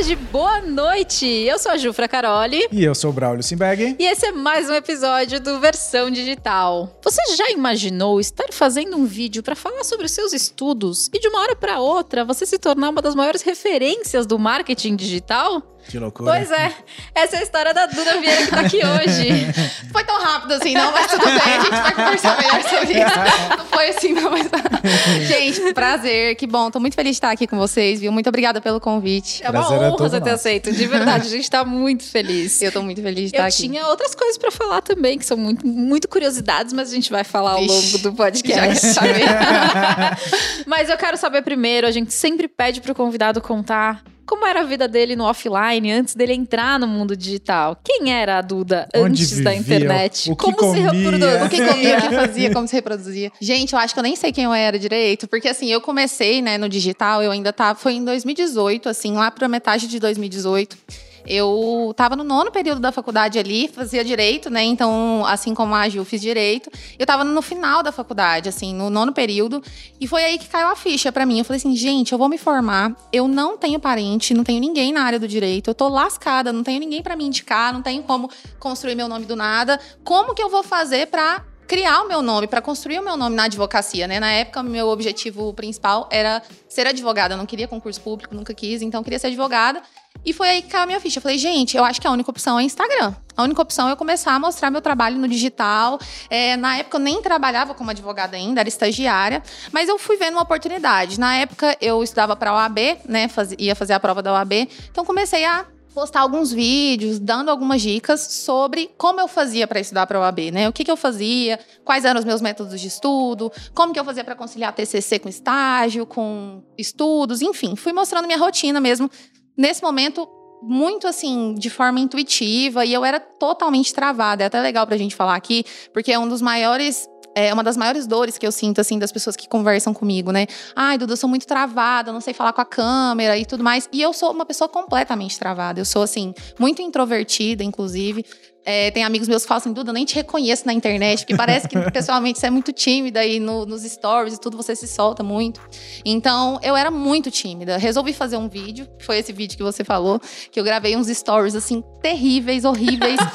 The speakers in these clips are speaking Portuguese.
tarde, boa noite. Eu sou a Jufra Caroli. E eu sou o Braulio Simbeg. E esse é mais um episódio do Versão Digital. Você já imaginou estar fazendo um vídeo para falar sobre os seus estudos e de uma hora para outra você se tornar uma das maiores referências do marketing digital? Que loucura. Pois é, essa é a história da Duda Vieira que tá aqui hoje. Foi tão rápido assim, não, mas tudo bem, a gente vai conversar melhor sobre isso. Não foi assim, não, mas. gente, prazer, que bom. Tô muito feliz de estar aqui com vocês, viu? Muito obrigada pelo convite. É uma Prazer é honra todo você ter nosso. aceito. De verdade, a gente tá muito feliz. Eu tô muito feliz de estar Eu aqui. tinha outras coisas pra falar também, que são muito, muito curiosidades, mas a gente vai falar ao longo do Já podcast. saber. mas eu quero saber primeiro, a gente sempre pede pro convidado contar como era a vida dele no offline antes dele entrar no mundo digital. Quem era a Duda Onde antes da vivia, internet? o que como se comia. reproduzia? O que comia, o que fazia, como se reproduzia. Gente, eu acho que eu nem sei quem eu era direito, porque assim, eu comecei, né, no digital, eu ainda tava, foi em 2018, assim, lá pra metade de 2018. Eu tava no nono período da faculdade ali, fazia direito, né? Então, assim como a Gil, fiz direito. Eu tava no final da faculdade, assim, no nono período. E foi aí que caiu a ficha pra mim. Eu falei assim, gente, eu vou me formar. Eu não tenho parente, não tenho ninguém na área do direito. Eu tô lascada, não tenho ninguém pra me indicar, não tenho como construir meu nome do nada. Como que eu vou fazer pra criar o meu nome, pra construir o meu nome na advocacia, né? Na época, meu objetivo principal era ser advogada. Eu não queria concurso público, nunca quis, então queria ser advogada. E foi aí que caiu a minha ficha. Eu falei, gente, eu acho que a única opção é Instagram. A única opção é eu começar a mostrar meu trabalho no digital. É, na época eu nem trabalhava como advogada ainda, era estagiária, mas eu fui vendo uma oportunidade. Na época eu estudava para a OAB, né? faz- ia fazer a prova da OAB. Então comecei a postar alguns vídeos, dando algumas dicas sobre como eu fazia para estudar para a OAB, né? O que, que eu fazia, quais eram os meus métodos de estudo, como que eu fazia para conciliar TCC com estágio, com estudos, enfim, fui mostrando minha rotina mesmo nesse momento muito assim, de forma intuitiva, e eu era totalmente travada. É até legal pra gente falar aqui, porque é um dos maiores. É uma das maiores dores que eu sinto, assim, das pessoas que conversam comigo, né? Ai, Duda, eu sou muito travada, não sei falar com a câmera e tudo mais. E eu sou uma pessoa completamente travada. Eu sou, assim, muito introvertida, inclusive. É, tem amigos meus que falam assim, Duda, nem te reconheço na internet, porque parece que pessoalmente você é muito tímida e no- nos stories e tudo você se solta muito. Então, eu era muito tímida. Resolvi fazer um vídeo, foi esse vídeo que você falou, que eu gravei uns stories, assim, terríveis, horríveis.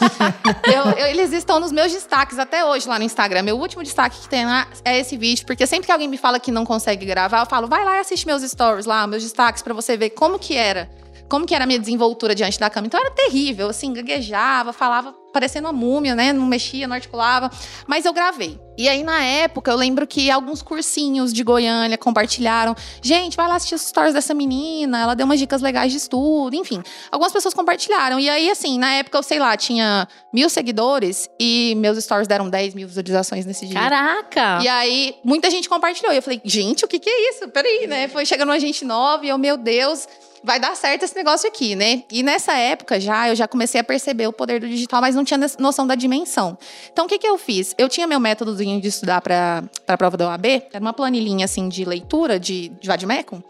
Eu- eu- eles estão nos meus destaques até hoje lá no Instagram. Meu último destaque que tem lá é esse vídeo, porque sempre que alguém me fala que não consegue gravar, eu falo, vai lá e assiste meus stories lá, meus destaques, pra você ver como que era. Como que era a minha desenvoltura diante da câmera. Então era terrível, assim, gaguejava, falava parecendo uma múmia, né? Não mexia, não articulava. Mas eu gravei. E aí, na época, eu lembro que alguns cursinhos de Goiânia compartilharam. Gente, vai lá assistir os stories dessa menina, ela deu umas dicas legais de estudo, enfim. Algumas pessoas compartilharam. E aí, assim, na época, eu sei lá, tinha mil seguidores e meus stories deram 10 mil visualizações nesse dia. Caraca! E aí, muita gente compartilhou. E eu falei, gente, o que que é isso? Peraí, né? Foi chegando uma gente nova e eu, meu Deus, vai dar certo esse negócio aqui, né? E nessa época já, eu já comecei a perceber o poder do digital, mas não tinha noção da dimensão. Então, o que que eu fiz? Eu tinha meu métodozinho de estudar para a prova da OAB, era uma planilhinha, assim, de leitura, de, de Vadmecum.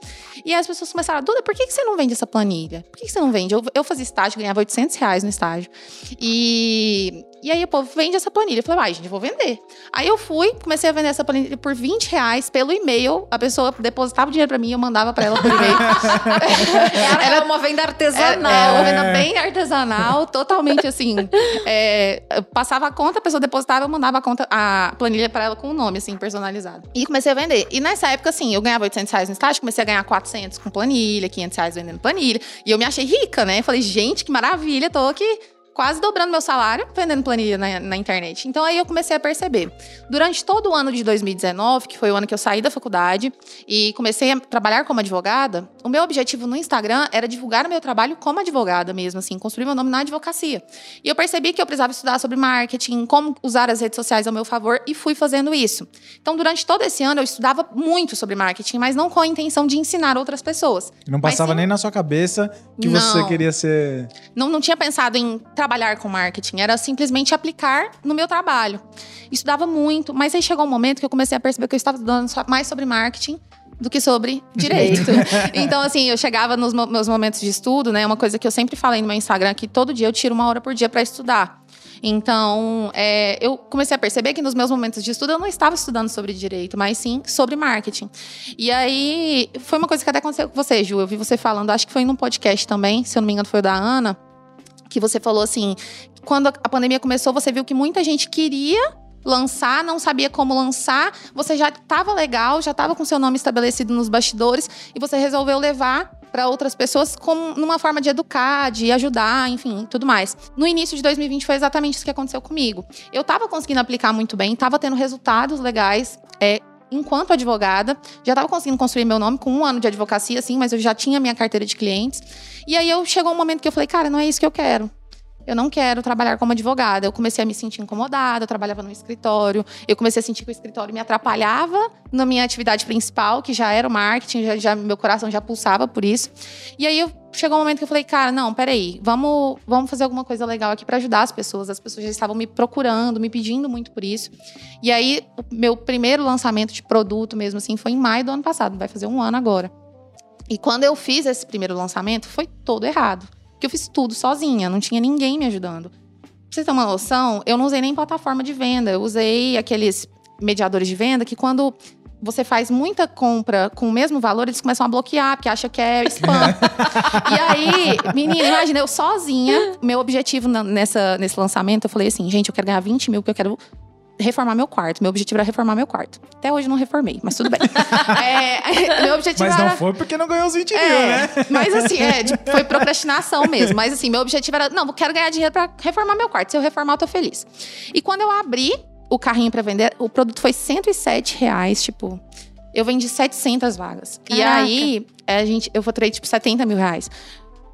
E as pessoas começaram, Duda, por que, que você não vende essa planilha? Por que, que você não vende? Eu, eu fazia estágio, ganhava 800 reais no estágio. E, e aí o povo vende essa planilha. Eu falei, vai, gente, eu vou vender. Aí eu fui, comecei a vender essa planilha por 20 reais pelo e-mail. A pessoa depositava o dinheiro pra mim, eu mandava pra ela por e-mail. Era, uma venda É, artesanal. é uma venda bem artesanal, totalmente assim. é, eu passava a conta, a pessoa depositava, eu mandava a conta, a planilha pra ela com o nome, assim, personalizado. E comecei a vender. E nessa época, assim, eu ganhava 800 reais no estágio, comecei a ganhar 400 com planilha, 500 reais vendendo planilha. E eu me achei rica, né? Falei, gente, que maravilha, tô aqui quase dobrando meu salário vendendo planilha na, na internet. Então aí eu comecei a perceber. Durante todo o ano de 2019, que foi o ano que eu saí da faculdade e comecei a trabalhar como advogada, o meu objetivo no Instagram era divulgar o meu trabalho como advogada mesmo, assim, construir meu nome na advocacia. E eu percebi que eu precisava estudar sobre marketing, como usar as redes sociais ao meu favor e fui fazendo isso. Então, durante todo esse ano eu estudava muito sobre marketing, mas não com a intenção de ensinar outras pessoas. Não passava sim- nem na sua cabeça que você Não. queria ser. não, não tinha pensado em trabalhar com marketing, era simplesmente aplicar no meu trabalho. Estudava muito, mas aí chegou um momento que eu comecei a perceber que eu estava estudando mais sobre marketing do que sobre direito. então, assim, eu chegava nos meus momentos de estudo, né? Uma coisa que eu sempre falei no meu Instagram, que todo dia eu tiro uma hora por dia para estudar. Então, é, eu comecei a perceber que nos meus momentos de estudo eu não estava estudando sobre direito, mas sim sobre marketing. E aí, foi uma coisa que até aconteceu com você, Ju. Eu vi você falando, acho que foi num podcast também, se eu não me engano, foi o da Ana, que você falou assim: quando a pandemia começou, você viu que muita gente queria lançar, não sabia como lançar, você já estava legal, já estava com seu nome estabelecido nos bastidores e você resolveu levar para outras pessoas como numa forma de educar, de ajudar, enfim, tudo mais. No início de 2020 foi exatamente isso que aconteceu comigo. Eu estava conseguindo aplicar muito bem, estava tendo resultados legais. É, enquanto advogada, já estava conseguindo construir meu nome com um ano de advocacia, assim, mas eu já tinha minha carteira de clientes. E aí eu chegou um momento que eu falei, cara, não é isso que eu quero eu não quero trabalhar como advogada. Eu comecei a me sentir incomodada, eu trabalhava no escritório, eu comecei a sentir que o escritório me atrapalhava na minha atividade principal, que já era o marketing, já, já meu coração já pulsava por isso. E aí eu, chegou um momento que eu falei, cara, não, peraí, vamos, vamos fazer alguma coisa legal aqui para ajudar as pessoas. As pessoas já estavam me procurando, me pedindo muito por isso. E aí, meu primeiro lançamento de produto mesmo assim foi em maio do ano passado, vai fazer um ano agora. E quando eu fiz esse primeiro lançamento, foi todo errado. Porque eu fiz tudo sozinha, não tinha ninguém me ajudando. Pra você ter uma noção, eu não usei nem plataforma de venda. Eu usei aqueles mediadores de venda que quando você faz muita compra com o mesmo valor, eles começam a bloquear, porque acha que é spam. e aí, menina, imagina, eu sozinha, meu objetivo nessa, nesse lançamento, eu falei assim, gente, eu quero ganhar 20 mil, porque eu quero reformar meu quarto. Meu objetivo era reformar meu quarto. Até hoje não reformei, mas tudo bem. é, meu objetivo mas não era... foi porque não ganhou os 20 é, mil, né? Mas assim, é, tipo, foi procrastinação mesmo. Mas assim, meu objetivo era, não, eu quero ganhar dinheiro para reformar meu quarto. Se eu reformar, eu tô feliz. E quando eu abri o carrinho para vender, o produto foi 107 reais, tipo... Eu vendi 700 vagas. Caraca. E aí, a gente, eu faturei, tipo, 70 mil reais.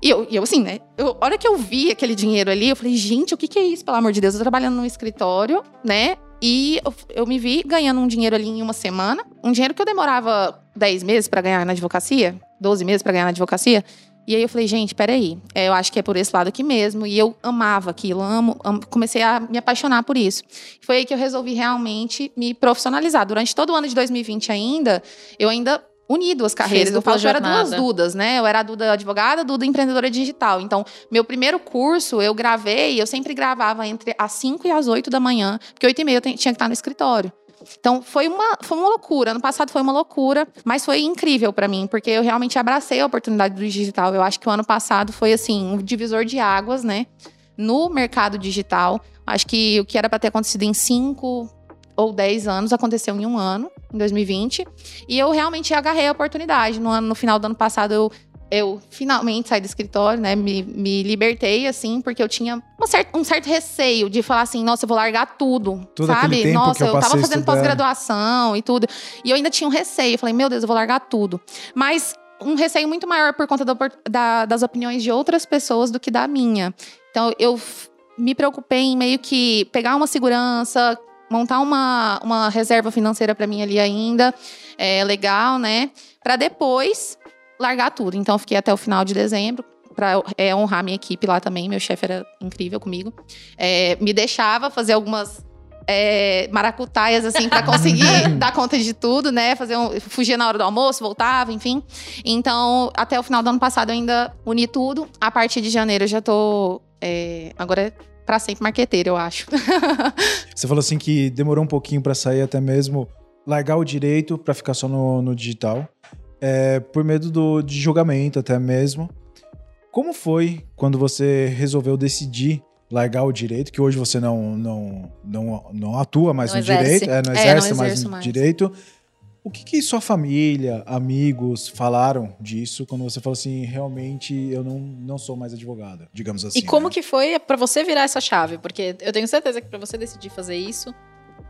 E eu, e eu assim, né? Eu, a hora que eu vi aquele dinheiro ali, eu falei, gente, o que, que é isso, pelo amor de Deus? Eu tô trabalhando num escritório, né? E eu, eu, me vi ganhando um dinheiro ali em uma semana. Um dinheiro que eu demorava 10 meses para ganhar na advocacia, 12 meses para ganhar na advocacia. E aí eu falei, gente, peraí, é, eu acho que é por esse lado aqui mesmo. E eu amava aquilo, amo, amo, comecei a me apaixonar por isso. Foi aí que eu resolvi realmente me profissionalizar. Durante todo o ano de 2020 ainda, eu ainda uni duas carreiras. Eu falo que eu era duas Dudas, né? Eu era a Duda advogada, Duda empreendedora digital. Então, meu primeiro curso, eu gravei, eu sempre gravava entre as 5 e as 8 da manhã, porque 8 e meia eu tinha que estar no escritório. Então foi uma, foi uma loucura. Ano passado foi uma loucura, mas foi incrível para mim, porque eu realmente abracei a oportunidade do digital. Eu acho que o ano passado foi assim, um divisor de águas, né? No mercado digital. Acho que o que era para ter acontecido em cinco ou 10 anos, aconteceu em um ano, em 2020. E eu realmente agarrei a oportunidade. No, ano, no final do ano passado, eu, eu finalmente saí do escritório, né? Me, me libertei, assim, porque eu tinha certa, um certo receio de falar assim, nossa, eu vou largar tudo. tudo sabe? Nossa, eu, eu tava fazendo pós-graduação e tudo. E eu ainda tinha um receio. Eu falei, meu Deus, eu vou largar tudo. Mas um receio muito maior por conta da, da, das opiniões de outras pessoas do que da minha. Então, eu me preocupei em meio que pegar uma segurança, montar uma, uma reserva financeira para mim ali ainda, é, legal, né? Para depois largar tudo. Então, fiquei até o final de dezembro para é, honrar minha equipe lá também. Meu chefe era incrível comigo. É, me deixava fazer algumas é, maracutaias, assim, para conseguir dar conta de tudo, né? Fazer um, fugir na hora do almoço, voltava, enfim. Então, até o final do ano passado eu ainda uni tudo. A partir de janeiro eu já tô. É, agora para sempre marqueteira, eu acho. Você falou assim que demorou um pouquinho para sair até mesmo largar o direito para ficar só no, no digital, é, por medo do, de julgamento até mesmo. Como foi quando você resolveu decidir largar o direito, que hoje você não, não, não, não atua mais não no exerce. direito, é, não exerce é, não mais no mais. direito. O que, que sua família, amigos falaram disso quando você falou assim, realmente eu não, não sou mais advogada, digamos assim. E como né? que foi para você virar essa chave? Porque eu tenho certeza que para você decidir fazer isso,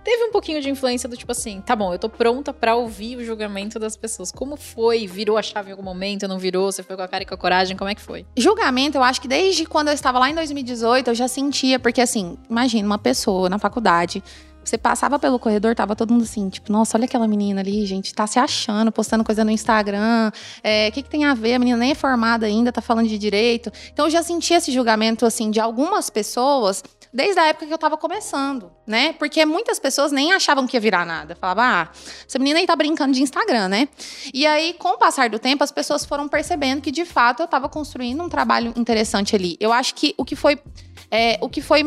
teve um pouquinho de influência do tipo assim, tá bom, eu tô pronta para ouvir o julgamento das pessoas. Como foi? Virou a chave em algum momento? Não virou? Você foi com a cara e com a coragem? Como é que foi? Julgamento, eu acho que desde quando eu estava lá em 2018, eu já sentia, porque assim, imagina uma pessoa na faculdade você passava pelo corredor, tava todo mundo assim, tipo, nossa, olha aquela menina ali, gente, tá se achando, postando coisa no Instagram. O é, que, que tem a ver? A menina nem é formada ainda, tá falando de direito. Então eu já senti esse julgamento, assim, de algumas pessoas desde a época que eu tava começando, né? Porque muitas pessoas nem achavam que ia virar nada. Falavam, ah, essa menina aí tá brincando de Instagram, né? E aí, com o passar do tempo, as pessoas foram percebendo que, de fato, eu tava construindo um trabalho interessante ali. Eu acho que o que foi. É, o que foi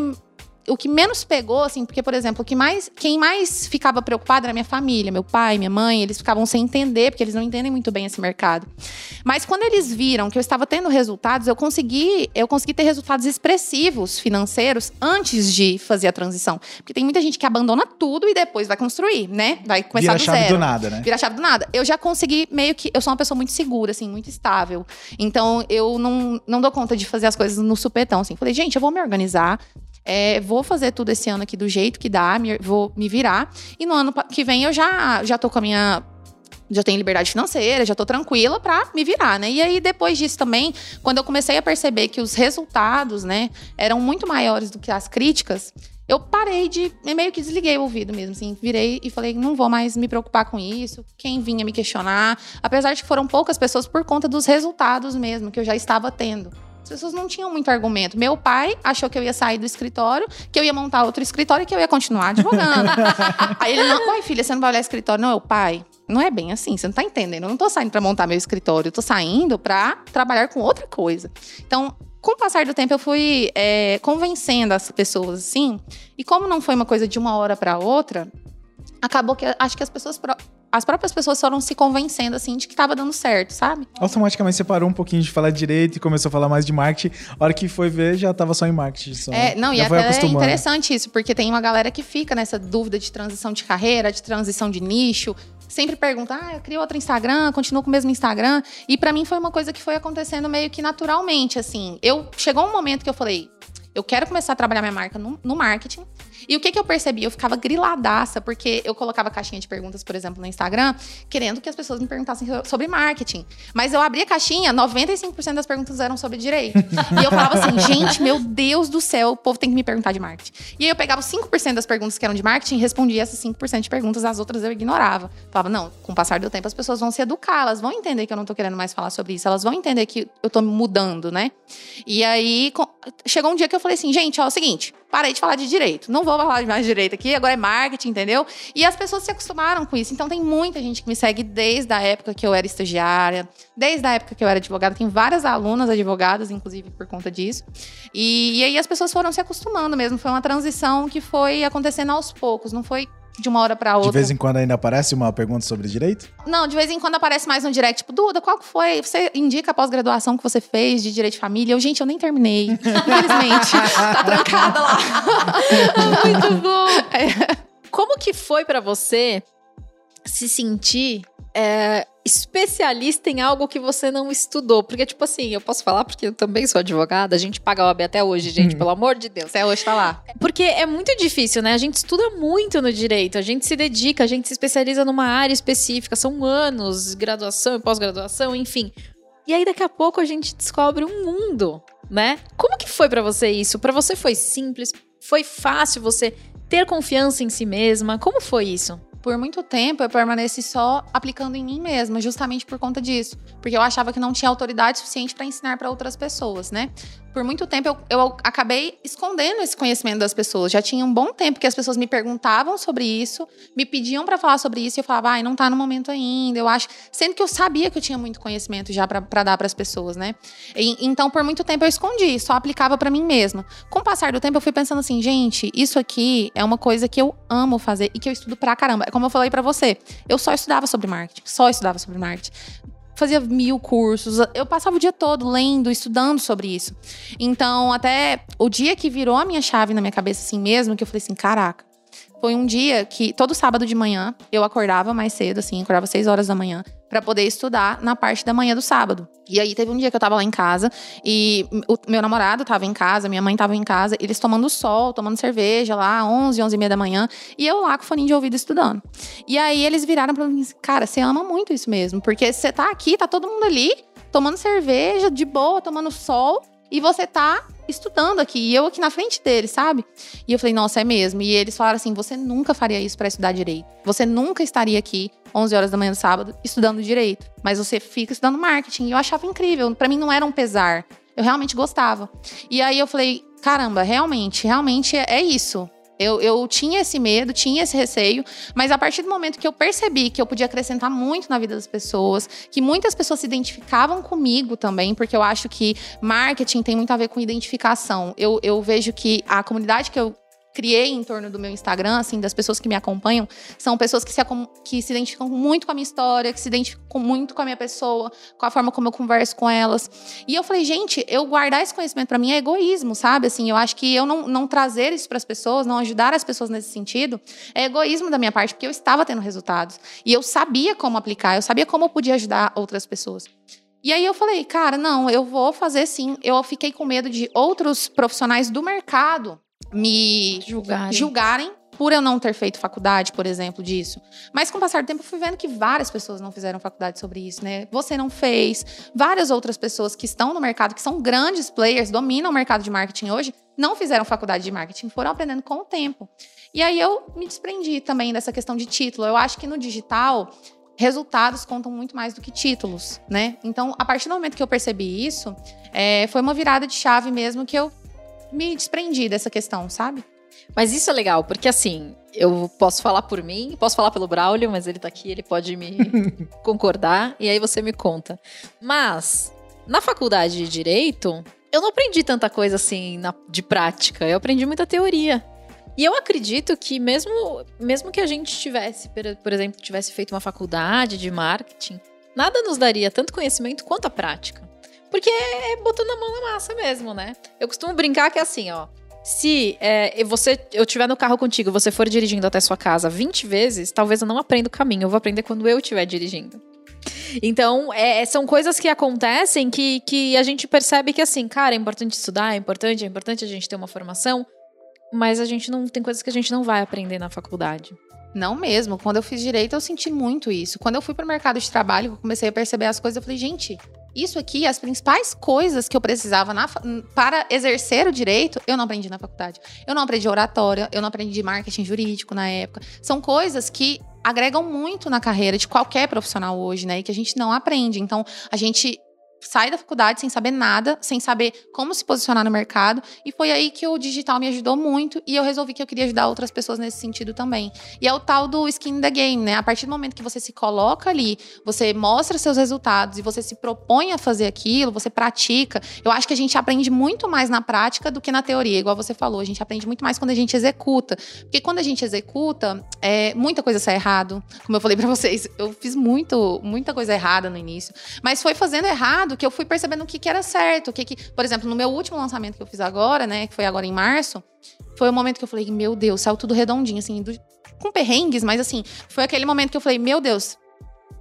o que menos pegou, assim, porque, por exemplo, o que mais, quem mais ficava preocupado era minha família, meu pai, minha mãe, eles ficavam sem entender, porque eles não entendem muito bem esse mercado. Mas quando eles viram que eu estava tendo resultados, eu consegui, eu consegui ter resultados expressivos financeiros antes de fazer a transição. Porque tem muita gente que abandona tudo e depois vai construir, né? Vai começar Vira do chave zero. do nada, né? Vira chave do nada. Eu já consegui meio que. Eu sou uma pessoa muito segura, assim, muito estável. Então eu não, não dou conta de fazer as coisas no supetão, assim. Falei, gente, eu vou me organizar. É, vou fazer tudo esse ano aqui do jeito que dá, me- vou me virar. E no ano que vem eu já, já tô com a minha. Já tenho liberdade financeira, já tô tranquila pra me virar, né? E aí, depois disso também, quando eu comecei a perceber que os resultados, né, eram muito maiores do que as críticas, eu parei de. meio que desliguei o ouvido mesmo, assim. Virei e falei, não vou mais me preocupar com isso. Quem vinha me questionar. Apesar de que foram poucas pessoas por conta dos resultados mesmo que eu já estava tendo. As pessoas não tinham muito argumento. Meu pai achou que eu ia sair do escritório, que eu ia montar outro escritório e que eu ia continuar advogando. Aí ele, não, uai, filha, você não vai olhar escritório? Não, eu, pai, não é bem assim, você não tá entendendo. Eu não tô saindo pra montar meu escritório, eu tô saindo pra trabalhar com outra coisa. Então, com o passar do tempo, eu fui é, convencendo as pessoas, assim. E como não foi uma coisa de uma hora pra outra, acabou que acho que as pessoas. As próprias pessoas foram se convencendo, assim, de que tava dando certo, sabe? Automaticamente você parou um pouquinho de falar direito e começou a falar mais de marketing. A hora que foi ver, já tava só em marketing. Só. É, não, e até é interessante isso, porque tem uma galera que fica nessa dúvida de transição de carreira, de transição de nicho. Sempre pergunta, ah, eu crio outro Instagram, continuo com o mesmo Instagram. E pra mim foi uma coisa que foi acontecendo meio que naturalmente, assim. Eu chegou um momento que eu falei, eu quero começar a trabalhar minha marca no, no marketing. E o que, que eu percebi? Eu ficava griladaça, porque eu colocava caixinha de perguntas, por exemplo, no Instagram, querendo que as pessoas me perguntassem sobre marketing. Mas eu abria a caixinha, 95% das perguntas eram sobre direito. E eu falava assim, gente, meu Deus do céu, o povo tem que me perguntar de marketing. E aí eu pegava os 5% das perguntas que eram de marketing e respondia essas 5% de perguntas, as outras eu ignorava. Falava, não, com o passar do tempo as pessoas vão se educar, elas vão entender que eu não tô querendo mais falar sobre isso, elas vão entender que eu tô mudando, né? E aí chegou um dia que eu falei assim, gente, ó, é o seguinte, parei de falar de direito. Não vou falar de mais direito aqui, agora é marketing, entendeu? E as pessoas se acostumaram com isso. Então tem muita gente que me segue desde a época que eu era estagiária, desde a época que eu era advogada. Tem várias alunas advogadas, inclusive, por conta disso. E, e aí as pessoas foram se acostumando mesmo. Foi uma transição que foi acontecendo aos poucos, não foi de uma hora pra outra. De vez em quando ainda aparece uma pergunta sobre direito? Não, de vez em quando aparece mais no direct, tipo, Duda, qual que foi? Você indica a pós-graduação que você fez de Direito de Família? Eu, gente, eu nem terminei. Infelizmente. tá trancada lá. Muito bom. Como que foi pra você se sentir é, especialista em algo que você não estudou? Porque, tipo assim, eu posso falar porque eu também sou advogada, a gente paga OAB até hoje, gente, pelo amor de Deus. Até hoje tá lá. Porque é muito difícil, né? A gente estuda muito no direito, a gente se dedica, a gente se especializa numa área específica, são anos, graduação e pós-graduação, enfim. E aí daqui a pouco a gente descobre um mundo, né? Como que foi pra você isso? Pra você foi simples? Foi fácil você ter confiança em si mesma? Como foi isso? Por muito tempo eu permaneci só aplicando em mim mesma, justamente por conta disso. Porque eu achava que não tinha autoridade suficiente para ensinar para outras pessoas, né? Por muito tempo eu, eu acabei escondendo esse conhecimento das pessoas. Já tinha um bom tempo que as pessoas me perguntavam sobre isso, me pediam para falar sobre isso e eu falava, ai, não tá no momento ainda, eu acho. Sendo que eu sabia que eu tinha muito conhecimento já para dar para as pessoas, né? E- então por muito tempo eu escondi, só aplicava para mim mesma. Com o passar do tempo eu fui pensando assim, gente, isso aqui é uma coisa que eu amo fazer e que eu estudo pra caramba. É como eu falei pra você, eu só estudava sobre marketing, só estudava sobre marketing. Fazia mil cursos, eu passava o dia todo lendo, estudando sobre isso. Então, até o dia que virou a minha chave na minha cabeça assim mesmo, que eu falei assim, caraca. Foi um dia que todo sábado de manhã eu acordava mais cedo, assim, acordava seis horas da manhã, pra poder estudar na parte da manhã do sábado. E aí teve um dia que eu tava lá em casa e o meu namorado tava em casa, minha mãe tava em casa, eles tomando sol, tomando cerveja lá, 11, 11 e meia da manhã, e eu lá com o fone de ouvido estudando. E aí eles viraram pra mim assim, cara, você ama muito isso mesmo, porque você tá aqui, tá todo mundo ali, tomando cerveja, de boa, tomando sol, e você tá estudando aqui, e eu aqui na frente deles, sabe? E eu falei, nossa, é mesmo. E eles falaram assim: você nunca faria isso pra estudar direito. Você nunca estaria aqui 11 horas da manhã do sábado estudando direito, mas você fica estudando marketing. E eu achava incrível, Pra mim não era um pesar. Eu realmente gostava. E aí eu falei, caramba, realmente, realmente é é isso. Eu, eu tinha esse medo, tinha esse receio, mas a partir do momento que eu percebi que eu podia acrescentar muito na vida das pessoas, que muitas pessoas se identificavam comigo também, porque eu acho que marketing tem muito a ver com identificação. Eu, eu vejo que a comunidade que eu criei em torno do meu Instagram, assim, das pessoas que me acompanham, são pessoas que se, que se identificam muito com a minha história, que se identificam muito com a minha pessoa, com a forma como eu converso com elas. E eu falei, gente, eu guardar esse conhecimento para mim é egoísmo, sabe? Assim, eu acho que eu não, não trazer isso para as pessoas, não ajudar as pessoas nesse sentido, é egoísmo da minha parte, porque eu estava tendo resultados. E eu sabia como aplicar, eu sabia como eu podia ajudar outras pessoas. E aí eu falei, cara, não, eu vou fazer sim. Eu fiquei com medo de outros profissionais do mercado me julgarem. julgarem por eu não ter feito faculdade, por exemplo, disso. Mas com o passar do tempo, eu fui vendo que várias pessoas não fizeram faculdade sobre isso, né? Você não fez, várias outras pessoas que estão no mercado, que são grandes players, dominam o mercado de marketing hoje, não fizeram faculdade de marketing, foram aprendendo com o tempo. E aí eu me desprendi também dessa questão de título. Eu acho que no digital, resultados contam muito mais do que títulos, né? Então, a partir do momento que eu percebi isso, é, foi uma virada de chave mesmo que eu me desprendi dessa questão, sabe? Mas isso é legal, porque assim, eu posso falar por mim, posso falar pelo Braulio, mas ele tá aqui, ele pode me concordar, e aí você me conta. Mas, na faculdade de Direito, eu não aprendi tanta coisa assim na, de prática, eu aprendi muita teoria. E eu acredito que mesmo, mesmo que a gente tivesse, por exemplo, tivesse feito uma faculdade de marketing, nada nos daria tanto conhecimento quanto a prática. Porque é botando a mão na massa mesmo, né? Eu costumo brincar que é assim, ó. Se é, você, eu estiver no carro contigo, você for dirigindo até sua casa 20 vezes, talvez eu não aprenda o caminho. Eu vou aprender quando eu estiver dirigindo. Então, é, é, são coisas que acontecem que, que a gente percebe que, assim, cara, é importante estudar, é importante, é importante a gente ter uma formação, mas a gente não tem coisas que a gente não vai aprender na faculdade. Não mesmo. Quando eu fiz direito, eu senti muito isso. Quando eu fui para o mercado de trabalho, eu comecei a perceber as coisas, eu falei, gente, isso aqui, as principais coisas que eu precisava na, para exercer o direito, eu não aprendi na faculdade. Eu não aprendi oratória, eu não aprendi marketing jurídico na época. São coisas que agregam muito na carreira de qualquer profissional hoje, né? E que a gente não aprende. Então, a gente sai da faculdade sem saber nada, sem saber como se posicionar no mercado. E foi aí que o digital me ajudou muito e eu resolvi que eu queria ajudar outras pessoas nesse sentido também. E é o tal do skin in the game, né? A partir do momento que você se coloca ali, você mostra seus resultados e você se propõe a fazer aquilo, você pratica. Eu acho que a gente aprende muito mais na prática do que na teoria, igual você falou. A gente aprende muito mais quando a gente executa. Porque quando a gente executa, é, muita coisa sai errado. Como eu falei para vocês, eu fiz muito, muita coisa errada no início. Mas foi fazendo errado que eu fui percebendo o que, que era certo. O que, que, por exemplo, no meu último lançamento que eu fiz agora, né, que foi agora em março, foi o momento que eu falei, meu Deus, saiu tudo redondinho, assim, do, com perrengues, mas assim, foi aquele momento que eu falei, meu Deus,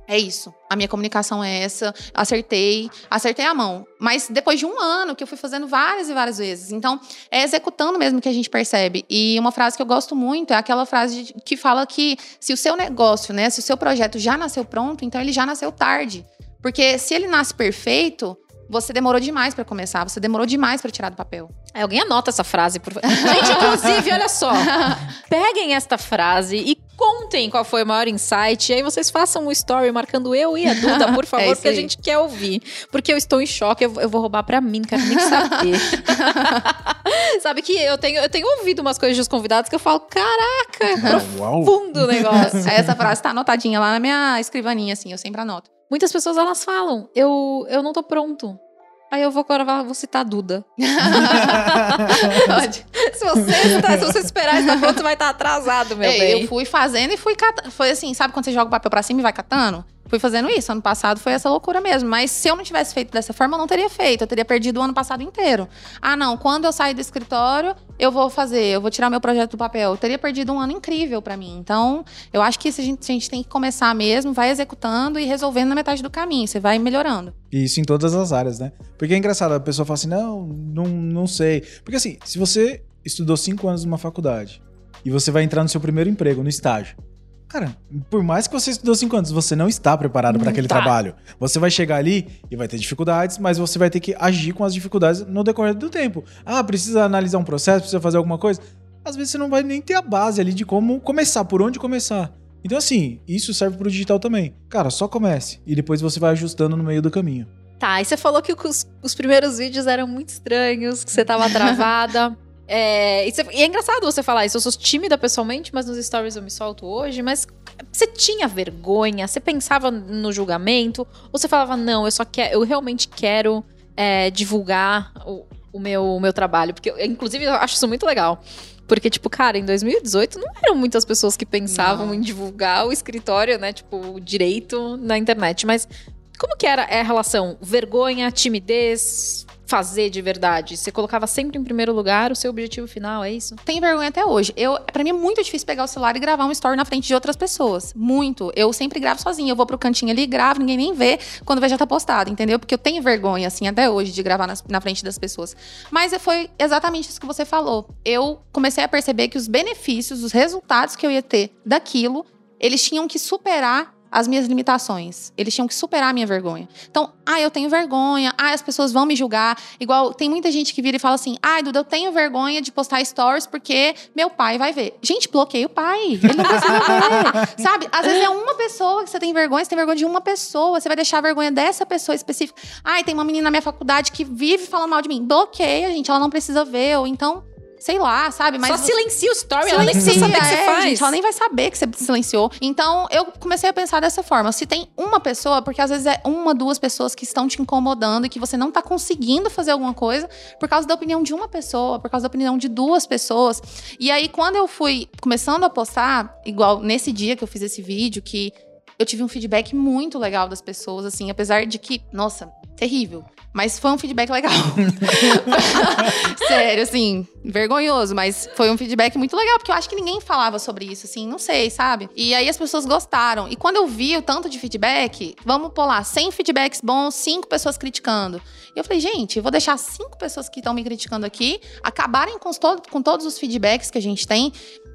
é isso. A minha comunicação é essa. Acertei, acertei a mão. Mas depois de um ano que eu fui fazendo várias e várias vezes. Então, é executando mesmo que a gente percebe. E uma frase que eu gosto muito é aquela frase que fala que se o seu negócio, né, se o seu projeto já nasceu pronto, então ele já nasceu tarde. Porque se ele nasce perfeito, você demorou demais para começar, você demorou demais para tirar do papel. É, alguém anota essa frase, por favor. Gente, inclusive, olha só. Peguem esta frase e contem qual foi o maior insight. E aí vocês façam um story marcando eu e a Duda, por favor, é porque a gente quer ouvir. Porque eu estou em choque, eu, eu vou roubar para mim, não quero nem saber. Sabe que eu tenho, eu tenho ouvido umas coisas dos convidados que eu falo, caraca, é profundo o negócio. Essa frase tá anotadinha lá na minha escrivaninha, assim, eu sempre anoto. Muitas pessoas elas falam, eu, eu não tô pronto. Aí eu vou agora vou citar a Duda. Se, você, tá, se você esperar estar pronto, vai estar atrasado, meu é, bem. Eu fui fazendo e fui catando. Foi assim, sabe quando você joga o papel pra cima e vai catando? fui fazendo isso. Ano passado foi essa loucura mesmo. Mas se eu não tivesse feito dessa forma, eu não teria feito. Eu teria perdido o ano passado inteiro. Ah, não. Quando eu sair do escritório, eu vou fazer, eu vou tirar meu projeto do papel. Eu teria perdido um ano incrível para mim. Então, eu acho que a gente, a gente tem que começar mesmo, vai executando e resolvendo na metade do caminho. Você vai melhorando. Isso em todas as áreas, né? Porque é engraçado, a pessoa fala assim: não, não, não sei. Porque assim, se você estudou cinco anos numa faculdade e você vai entrar no seu primeiro emprego, no estágio. Cara, por mais que você estudou cinco anos, você não está preparado para aquele tá. trabalho. Você vai chegar ali e vai ter dificuldades, mas você vai ter que agir com as dificuldades no decorrer do tempo. Ah, precisa analisar um processo, precisa fazer alguma coisa. Às vezes você não vai nem ter a base ali de como começar, por onde começar. Então, assim, isso serve para o digital também. Cara, só comece e depois você vai ajustando no meio do caminho. Tá, e você falou que os, os primeiros vídeos eram muito estranhos, que você tava travada. É, e, é engraçado você falar isso. Eu sou tímida pessoalmente, mas nos stories eu me solto hoje. Mas você tinha vergonha? Você pensava no julgamento? Ou você falava, não, eu só quero, eu realmente quero é, divulgar o, o, meu, o meu trabalho? Porque, inclusive, eu acho isso muito legal. Porque, tipo, cara, em 2018 não eram muitas pessoas que pensavam não. em divulgar o escritório, né? Tipo, direito na internet. Mas como que era a relação? Vergonha, timidez, fazer de verdade? Você colocava sempre em primeiro lugar o seu objetivo final, é isso? Tem vergonha até hoje. Eu, para mim é muito difícil pegar o celular e gravar um story na frente de outras pessoas. Muito. Eu sempre gravo sozinha. Eu vou pro cantinho ali, gravo, ninguém nem vê. Quando vê já tá postado, entendeu? Porque eu tenho vergonha, assim, até hoje, de gravar na frente das pessoas. Mas foi exatamente isso que você falou. Eu comecei a perceber que os benefícios, os resultados que eu ia ter daquilo, eles tinham que superar as minhas limitações. Eles tinham que superar a minha vergonha. Então, ah, eu tenho vergonha, ah, as pessoas vão me julgar. Igual, tem muita gente que vira e fala assim: ah, Duda, eu tenho vergonha de postar stories porque meu pai vai ver. Gente, bloqueia o pai. Ele não precisa ver. Sabe? Às vezes é uma pessoa que você tem vergonha, você tem vergonha de uma pessoa, você vai deixar a vergonha dessa pessoa específica. Ah, tem uma menina na minha faculdade que vive falando mal de mim. Bloqueia, gente, ela não precisa ver. Ou então sei lá, sabe? Mas Só silencia o story, silencia, ela nem precisa saber o que você é, faz. Gente, ela nem vai saber que você silenciou. Então, eu comecei a pensar dessa forma. Se tem uma pessoa, porque às vezes é uma, duas pessoas que estão te incomodando e que você não tá conseguindo fazer alguma coisa por causa da opinião de uma pessoa, por causa da opinião de duas pessoas. E aí, quando eu fui começando a postar, igual nesse dia que eu fiz esse vídeo, que eu tive um feedback muito legal das pessoas, assim, apesar de que, nossa, terrível. Mas foi um feedback legal. Sério, assim, vergonhoso, mas foi um feedback muito legal, porque eu acho que ninguém falava sobre isso, assim, não sei, sabe? E aí as pessoas gostaram. E quando eu vi o tanto de feedback, vamos pôr lá, 100 feedbacks bons, 5 pessoas criticando. E eu falei, gente, eu vou deixar 5 pessoas que estão me criticando aqui acabarem com, todo, com todos os feedbacks que a gente tem,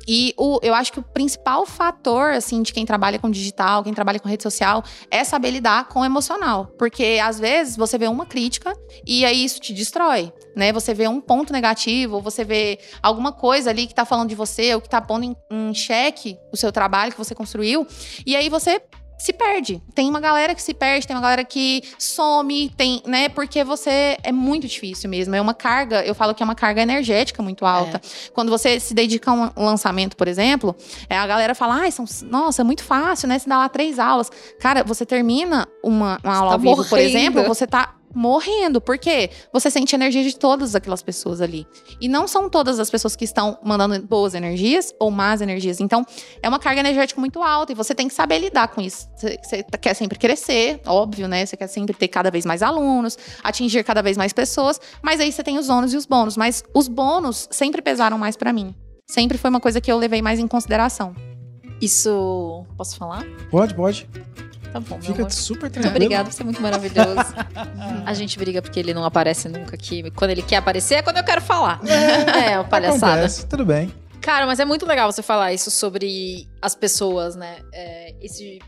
e o, eu acho que o principal fator, assim, de quem trabalha com digital, quem trabalha com rede social, é saber lidar com o emocional. Porque, às vezes, você vê uma crítica e aí isso te destrói, né? Você vê um ponto negativo, você vê alguma coisa ali que tá falando de você, ou que tá pondo em, em xeque o seu trabalho que você construiu. E aí você se perde. Tem uma galera que se perde, tem uma galera que some, tem, né? Porque você é muito difícil mesmo. É uma carga, eu falo que é uma carga energética muito alta. É. Quando você se dedica a um lançamento, por exemplo, é, a galera fala, ah, são, nossa, é muito fácil, né? Você dá lá três aulas. Cara, você termina uma, uma aula tá ao vivo, morrendo. por exemplo, você tá morrendo. porque Você sente energia de todas aquelas pessoas ali. E não são todas as pessoas que estão mandando boas energias ou más energias. Então, é uma carga energética muito alta e você tem que saber lidar com isso. Você, você quer sempre crescer, óbvio, né? Você quer sempre ter cada vez mais alunos, atingir cada vez mais pessoas, mas aí você tem os ônus e os bônus. Mas os bônus sempre pesaram mais para mim. Sempre foi uma coisa que eu levei mais em consideração. Isso. Posso falar? Pode, pode. Tá bom, Fica super tranquilo. Muito obrigada, você é muito maravilhoso. a gente briga porque ele não aparece nunca aqui. Quando ele quer aparecer é quando eu quero falar. É, é o palhaçada. Acontece, tudo bem. Cara, mas é muito legal você falar isso sobre as pessoas, né? É, esse,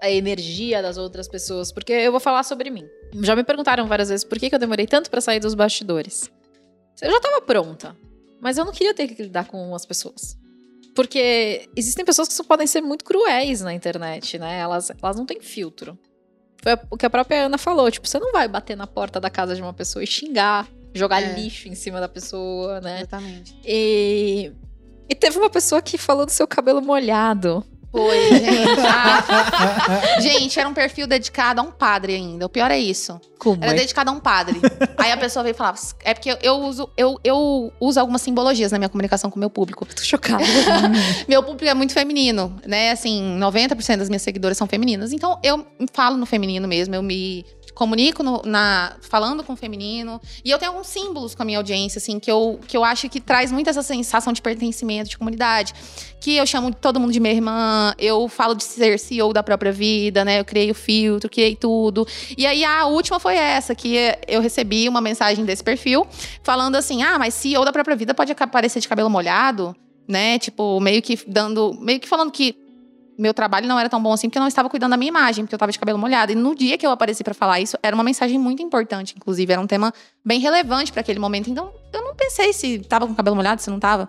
a energia das outras pessoas. Porque eu vou falar sobre mim. Já me perguntaram várias vezes por que, que eu demorei tanto para sair dos bastidores. Eu já tava pronta. Mas eu não queria ter que lidar com as pessoas. Porque existem pessoas que podem ser muito cruéis na internet, né? Elas, elas não têm filtro. Foi o que a própria Ana falou. Tipo, você não vai bater na porta da casa de uma pessoa e xingar, jogar é. lixo em cima da pessoa, né? Exatamente. E, e teve uma pessoa que falou do seu cabelo molhado. Foi, gente. Ah. gente, era um perfil dedicado a um padre ainda. O pior é isso. Como era é? dedicado a um padre. Aí a pessoa veio e falava: é porque eu uso, eu, eu uso algumas simbologias na minha comunicação com o meu público. Tô chocada. meu público é muito feminino, né? Assim, 90% das minhas seguidoras são femininas. Então eu falo no feminino mesmo, eu me comunico no, na, falando com o feminino. E eu tenho alguns símbolos com a minha audiência, assim, que eu, que eu acho que traz muito essa sensação de pertencimento, de comunidade. Que eu chamo todo mundo de minha irmã, eu falo de ser CEO da própria vida, né? Eu criei o filtro, criei tudo. E aí a última foi essa, que eu recebi uma mensagem desse perfil falando assim: ah, mas CEO da própria vida pode aparecer de cabelo molhado? Né? Tipo, meio que dando. Meio que falando que meu trabalho não era tão bom assim porque eu não estava cuidando da minha imagem, porque eu estava de cabelo molhado. E no dia que eu apareci para falar isso, era uma mensagem muito importante, inclusive, era um tema bem relevante para aquele momento. Então, eu não pensei se estava com cabelo molhado, se não estava.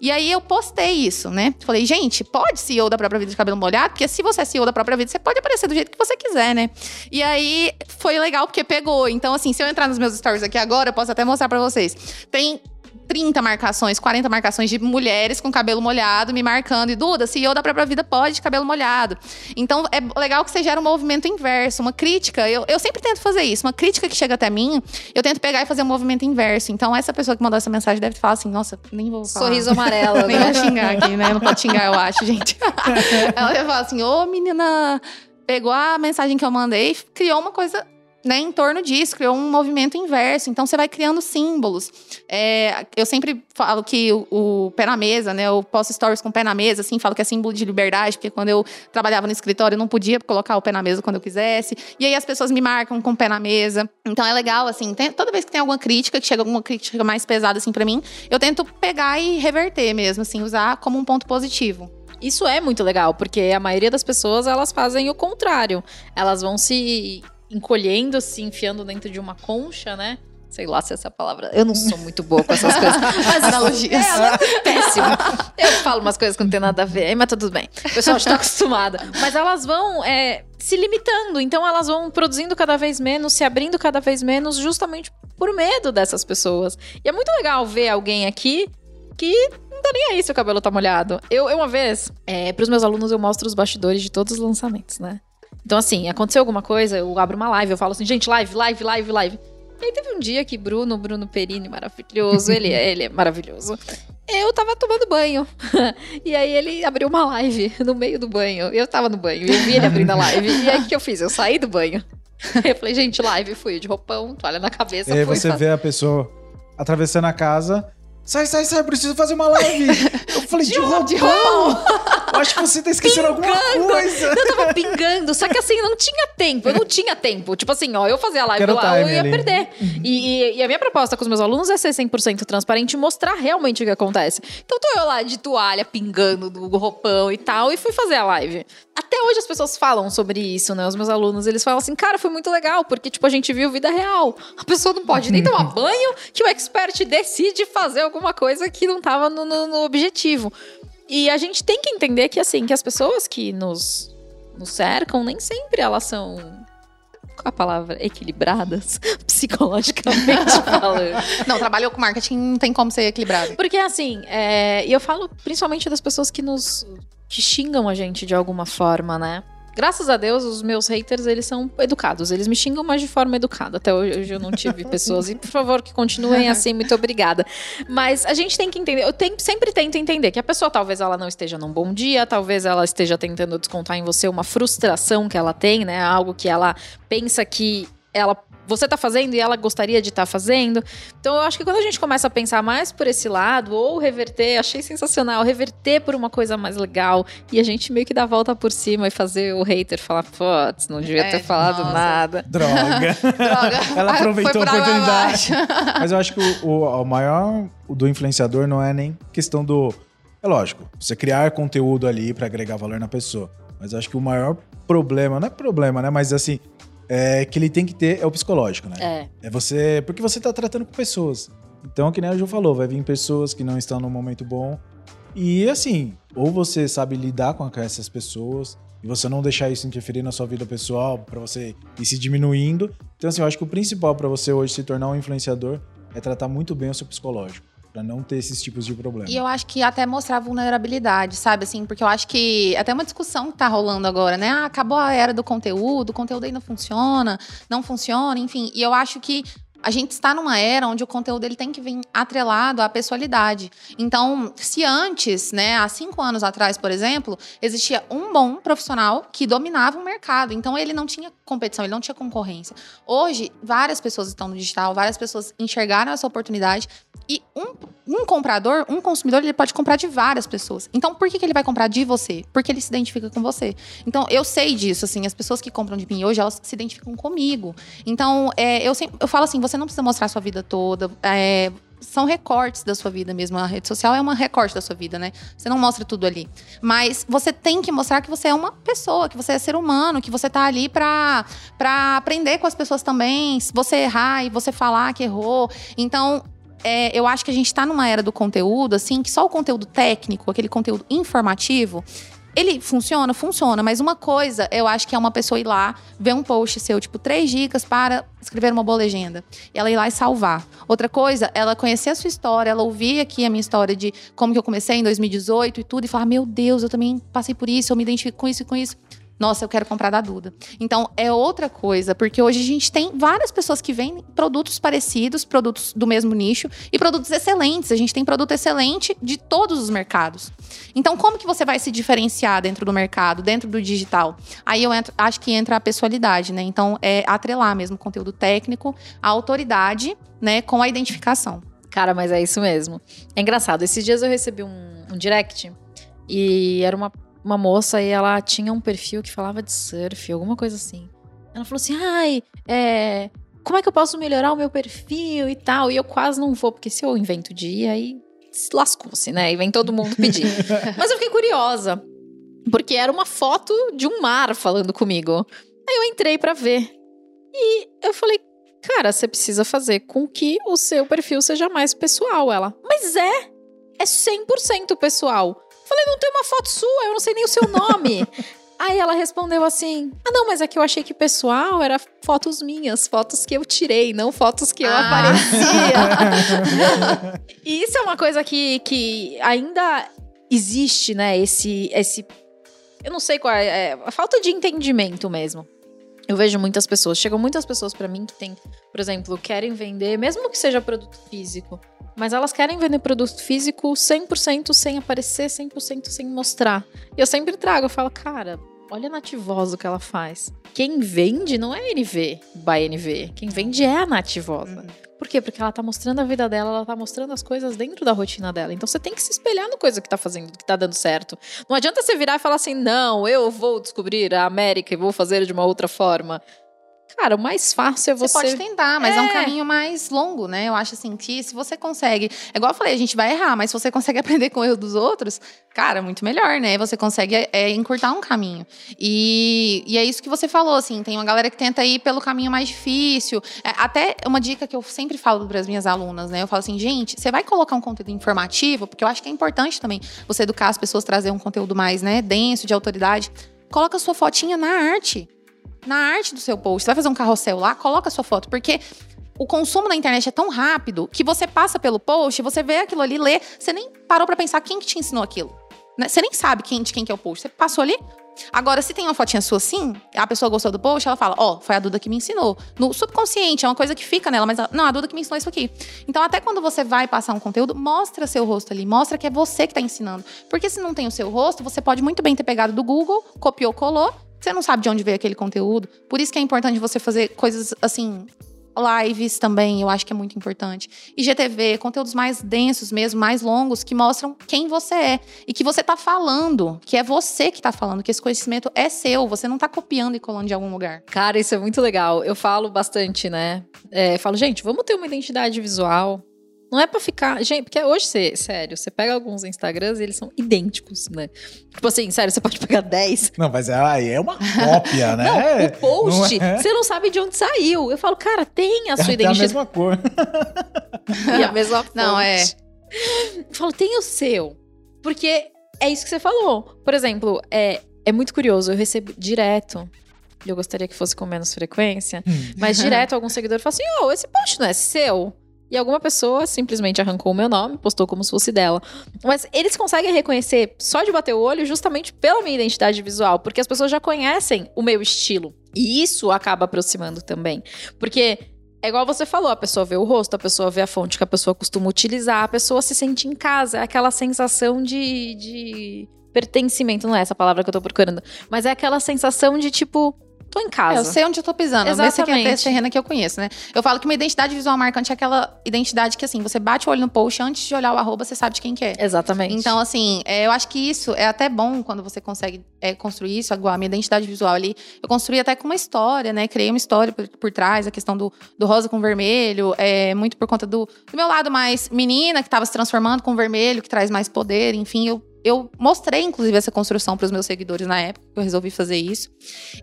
E aí eu postei isso, né? Falei, gente, pode CEO da própria vida de cabelo molhado, porque se você é CEO da própria vida, você pode aparecer do jeito que você quiser, né? E aí foi legal porque pegou. Então, assim, se eu entrar nos meus stories aqui agora, eu posso até mostrar para vocês. Tem 30 marcações, 40 marcações de mulheres com cabelo molhado me marcando. E Duda, CEO da própria vida pode de cabelo molhado. Então é legal que você gera um movimento inverso, uma crítica. Eu, eu sempre tento fazer isso. Uma crítica que chega até mim, eu tento pegar e fazer um movimento inverso. Então essa pessoa que mandou essa mensagem deve falar assim: nossa, nem vou falar. Sorriso amarelo. nem né? vou xingar aqui, né? Não pode xingar, eu acho, gente. Ela vai falar assim: ô menina, pegou a mensagem que eu mandei, criou uma coisa né, em torno disso, criou um movimento inverso. Então você vai criando símbolos. É, eu sempre falo que o, o, pé na mesa, né? Eu posto stories com o pé na mesa, assim, falo que é símbolo de liberdade, porque quando eu trabalhava no escritório eu não podia colocar o pé na mesa quando eu quisesse. E aí as pessoas me marcam com o pé na mesa. Então é legal, assim, tem, toda vez que tem alguma crítica, que chega alguma crítica mais pesada, assim, para mim, eu tento pegar e reverter mesmo, assim, usar como um ponto positivo. Isso é muito legal, porque a maioria das pessoas elas fazem o contrário. Elas vão se encolhendo, se enfiando dentro de uma concha, né? Sei lá se essa palavra. Eu não sou muito boa com essas coisas. Mas analogias. É, péssimo. Eu falo umas coisas que não tem nada a ver, mas tudo bem. O pessoal está acostumado. Mas elas vão é, se limitando. Então elas vão produzindo cada vez menos, se abrindo cada vez menos, justamente por medo dessas pessoas. E é muito legal ver alguém aqui que não tá nem aí se o cabelo tá molhado. Eu, eu uma vez, é, pros meus alunos, eu mostro os bastidores de todos os lançamentos, né? Então, assim, aconteceu alguma coisa, eu abro uma live, eu falo assim, gente, live, live, live, live. E aí teve um dia que Bruno, Bruno Perini, maravilhoso, ele, ele é maravilhoso. Eu tava tomando banho. e aí ele abriu uma live no meio do banho. Eu tava no banho, eu vi ele abrindo a live. E aí o que eu fiz? Eu saí do banho. Eu falei, gente, live, fui de roupão, toalha na cabeça. E aí fui, você vê a pessoa atravessando a casa. Sai, sai, sai, preciso fazer uma live. Eu falei, de, de roupão. De roupão. Eu acho que você tá esquecendo pingando. alguma coisa. Eu tava pingando, só que assim, não tinha tempo. Eu não tinha tempo. Tipo assim, ó, eu fazia a live lá, eu ia ali. perder. E, e, e, a minha proposta com os meus alunos é ser 100% transparente e mostrar realmente o que acontece. Então tô eu lá de toalha, pingando do roupão e tal, e fui fazer a live. Até hoje as pessoas falam sobre isso, né? Os meus alunos, eles falam assim, cara, foi muito legal, porque, tipo, a gente viu vida real. A pessoa não pode nem tomar banho, que o expert decide fazer alguma coisa que não tava no, no, no objetivo. E a gente tem que entender que, assim, que as pessoas que nos, nos cercam, nem sempre elas são qual a palavra? Equilibradas, psicologicamente falando. Não, trabalhou com marketing não tem como ser equilibrado. Porque assim, é, e eu falo principalmente das pessoas que nos que xingam a gente de alguma forma, né? Graças a Deus, os meus haters, eles são educados. Eles me xingam, mas de forma educada. Até hoje eu não tive pessoas. E, por favor, que continuem assim. Muito obrigada. Mas a gente tem que entender. Eu tenho, sempre tento entender que a pessoa, talvez ela não esteja num bom dia. Talvez ela esteja tentando descontar em você uma frustração que ela tem, né? Algo que ela pensa que ela você tá fazendo e ela gostaria de estar tá fazendo. Então eu acho que quando a gente começa a pensar mais por esse lado, ou reverter, achei sensacional, reverter por uma coisa mais legal, e a gente meio que dá a volta por cima e fazer o hater falar, putz, não devia é, ter falado nossa. nada. Droga. Droga. ela aproveitou a oportunidade. Mas eu acho que o, o, o maior do influenciador não é nem questão do. É lógico, você criar conteúdo ali para agregar valor na pessoa. Mas eu acho que o maior problema, não é problema, né? Mas assim, é, que ele tem que ter é o psicológico, né? É. É você. Porque você tá tratando com pessoas. Então, que nem a Ju falou, vai vir pessoas que não estão num momento bom. E assim, ou você sabe lidar com essas pessoas e você não deixar isso interferir na sua vida pessoal para você ir se diminuindo. Então, assim, eu acho que o principal para você hoje se tornar um influenciador é tratar muito bem o seu psicológico para não ter esses tipos de problemas. E eu acho que até mostrar vulnerabilidade, sabe assim, porque eu acho que até uma discussão que tá rolando agora, né? Ah, acabou a era do conteúdo, o conteúdo aí não funciona, não funciona, enfim. E eu acho que a gente está numa era onde o conteúdo ele tem que vir atrelado à pessoalidade. Então, se antes, né, há cinco anos atrás, por exemplo, existia um bom profissional que dominava o mercado, então ele não tinha competição, ele não tinha concorrência. Hoje, várias pessoas estão no digital, várias pessoas enxergaram essa oportunidade e um, um comprador, um consumidor, ele pode comprar de várias pessoas. Então, por que, que ele vai comprar de você? Porque ele se identifica com você. Então, eu sei disso, assim, as pessoas que compram de mim hoje, elas se identificam comigo. Então, é, eu, sempre, eu falo assim, você não precisa mostrar a sua vida toda. É, são recortes da sua vida mesmo. A rede social é uma recorte da sua vida, né? Você não mostra tudo ali. Mas você tem que mostrar que você é uma pessoa, que você é ser humano, que você tá ali pra, pra aprender com as pessoas também. Se você errar e você falar que errou. Então, é, eu acho que a gente está numa era do conteúdo, assim, que só o conteúdo técnico, aquele conteúdo informativo, Ele funciona? Funciona. Mas uma coisa, eu acho que é uma pessoa ir lá, ver um post seu, tipo, três dicas para escrever uma boa legenda. E ela ir lá e salvar. Outra coisa, ela conhecer a sua história, ela ouvir aqui a minha história de como que eu comecei em 2018 e tudo, e falar: meu Deus, eu também passei por isso, eu me identifico com isso e com isso nossa, eu quero comprar da Duda. Então, é outra coisa, porque hoje a gente tem várias pessoas que vendem produtos parecidos, produtos do mesmo nicho e produtos excelentes. A gente tem produto excelente de todos os mercados. Então, como que você vai se diferenciar dentro do mercado, dentro do digital? Aí eu entro, acho que entra a pessoalidade, né? Então, é atrelar mesmo o conteúdo técnico, a autoridade, né, com a identificação. Cara, mas é isso mesmo. É engraçado. Esses dias eu recebi um, um direct e era uma uma moça e ela tinha um perfil que falava de surf, alguma coisa assim. Ela falou assim: ai, é, como é que eu posso melhorar o meu perfil e tal? E eu quase não vou, porque se eu invento dia, aí lascou-se, né? E vem todo mundo pedir. Mas eu fiquei curiosa, porque era uma foto de um mar falando comigo. Aí eu entrei para ver. E eu falei, cara, você precisa fazer com que o seu perfil seja mais pessoal. Ela, mas é, é 100% pessoal. Falei, não tem uma foto sua, eu não sei nem o seu nome. Aí ela respondeu assim: Ah, não, mas é que eu achei que pessoal era fotos minhas, fotos que eu tirei, não fotos que eu ah. aparecia. e isso é uma coisa que, que ainda existe, né? Esse. esse eu não sei qual é, é. A falta de entendimento mesmo. Eu vejo muitas pessoas, chegam muitas pessoas para mim que tem, por exemplo, querem vender, mesmo que seja produto físico, mas elas querem vender produto físico 100% sem aparecer, 100% sem mostrar. E eu sempre trago, eu falo, cara, olha a nativosa que ela faz. Quem vende não é NV by NV. Quem vende é a nativosa. Uhum. Por quê? Porque ela tá mostrando a vida dela, ela tá mostrando as coisas dentro da rotina dela. Então você tem que se espelhar no coisa que tá fazendo, que tá dando certo. Não adianta você virar e falar assim: não, eu vou descobrir a América e vou fazer de uma outra forma. Cara, o mais fácil é você. Você pode tentar, mas é. é. um caminho mais longo, né? Eu acho assim que se você consegue. É igual eu falei, a gente vai errar, mas se você consegue aprender com o erro dos outros, cara, muito melhor, né? Você consegue é, é, encurtar um caminho. E, e é isso que você falou, assim. Tem uma galera que tenta ir pelo caminho mais difícil. É, até uma dica que eu sempre falo para as minhas alunas, né? Eu falo assim, gente, você vai colocar um conteúdo informativo, porque eu acho que é importante também você educar as pessoas, trazer um conteúdo mais, né, denso, de autoridade. Coloca sua fotinha na arte na arte do seu post. Você vai fazer um carrossel lá, coloca a sua foto, porque o consumo na internet é tão rápido que você passa pelo post, você vê aquilo ali, lê, você nem parou para pensar quem que te ensinou aquilo. Né? Você nem sabe quem, de quem que é o post. Você passou ali. Agora, se tem uma fotinha sua assim, a pessoa gostou do post, ela fala: Ó, oh, foi a Duda que me ensinou. No subconsciente, é uma coisa que fica nela, mas não, a Duda que me ensinou isso aqui. Então, até quando você vai passar um conteúdo, mostra seu rosto ali, mostra que é você que tá ensinando. Porque se não tem o seu rosto, você pode muito bem ter pegado do Google, copiou, colou você não sabe de onde veio aquele conteúdo. Por isso que é importante você fazer coisas assim, lives também, eu acho que é muito importante. IGTV, conteúdos mais densos mesmo, mais longos, que mostram quem você é. E que você tá falando, que é você que tá falando, que esse conhecimento é seu, você não tá copiando e colando de algum lugar. Cara, isso é muito legal. Eu falo bastante, né? É, falo, gente, vamos ter uma identidade visual. Não é pra ficar. Gente, porque hoje, você, sério, você pega alguns Instagrams e eles são idênticos, né? Tipo assim, sério, você pode pegar 10. Não, mas aí é uma cópia, né? Não, o post, não é... você não sabe de onde saiu. Eu falo, cara, tem a sua é identidade. a mesma cor. e a mesma fonte. Não, é. Eu falo, tem o seu. Porque é isso que você falou. Por exemplo, é, é muito curioso, eu recebo direto eu gostaria que fosse com menos frequência, hum. mas direto algum seguidor fala assim: Ô, oh, esse post não é seu? E alguma pessoa simplesmente arrancou o meu nome, postou como se fosse dela. Mas eles conseguem reconhecer só de bater o olho justamente pela minha identidade visual, porque as pessoas já conhecem o meu estilo. E isso acaba aproximando também. Porque é igual você falou, a pessoa vê o rosto, a pessoa vê a fonte que a pessoa costuma utilizar, a pessoa se sente em casa, é aquela sensação de, de pertencimento, não é essa palavra que eu tô procurando, mas é aquela sensação de tipo, tô em casa. É, eu sei onde eu tô pisando. Exatamente. Esse aqui é a terrena que eu conheço, né? Eu falo que uma identidade visual marcante é aquela identidade que, assim, você bate o olho no post, antes de olhar o arroba, você sabe de quem que é. Exatamente. Então, assim, é, eu acho que isso é até bom quando você consegue é, construir isso. Igual a minha identidade visual ali, eu construí até com uma história, né? Criei uma história por, por trás, a questão do, do rosa com vermelho, é muito por conta do, do meu lado mais menina, que tava se transformando com vermelho, que traz mais poder, enfim, eu eu mostrei, inclusive, essa construção para os meus seguidores na época, que eu resolvi fazer isso.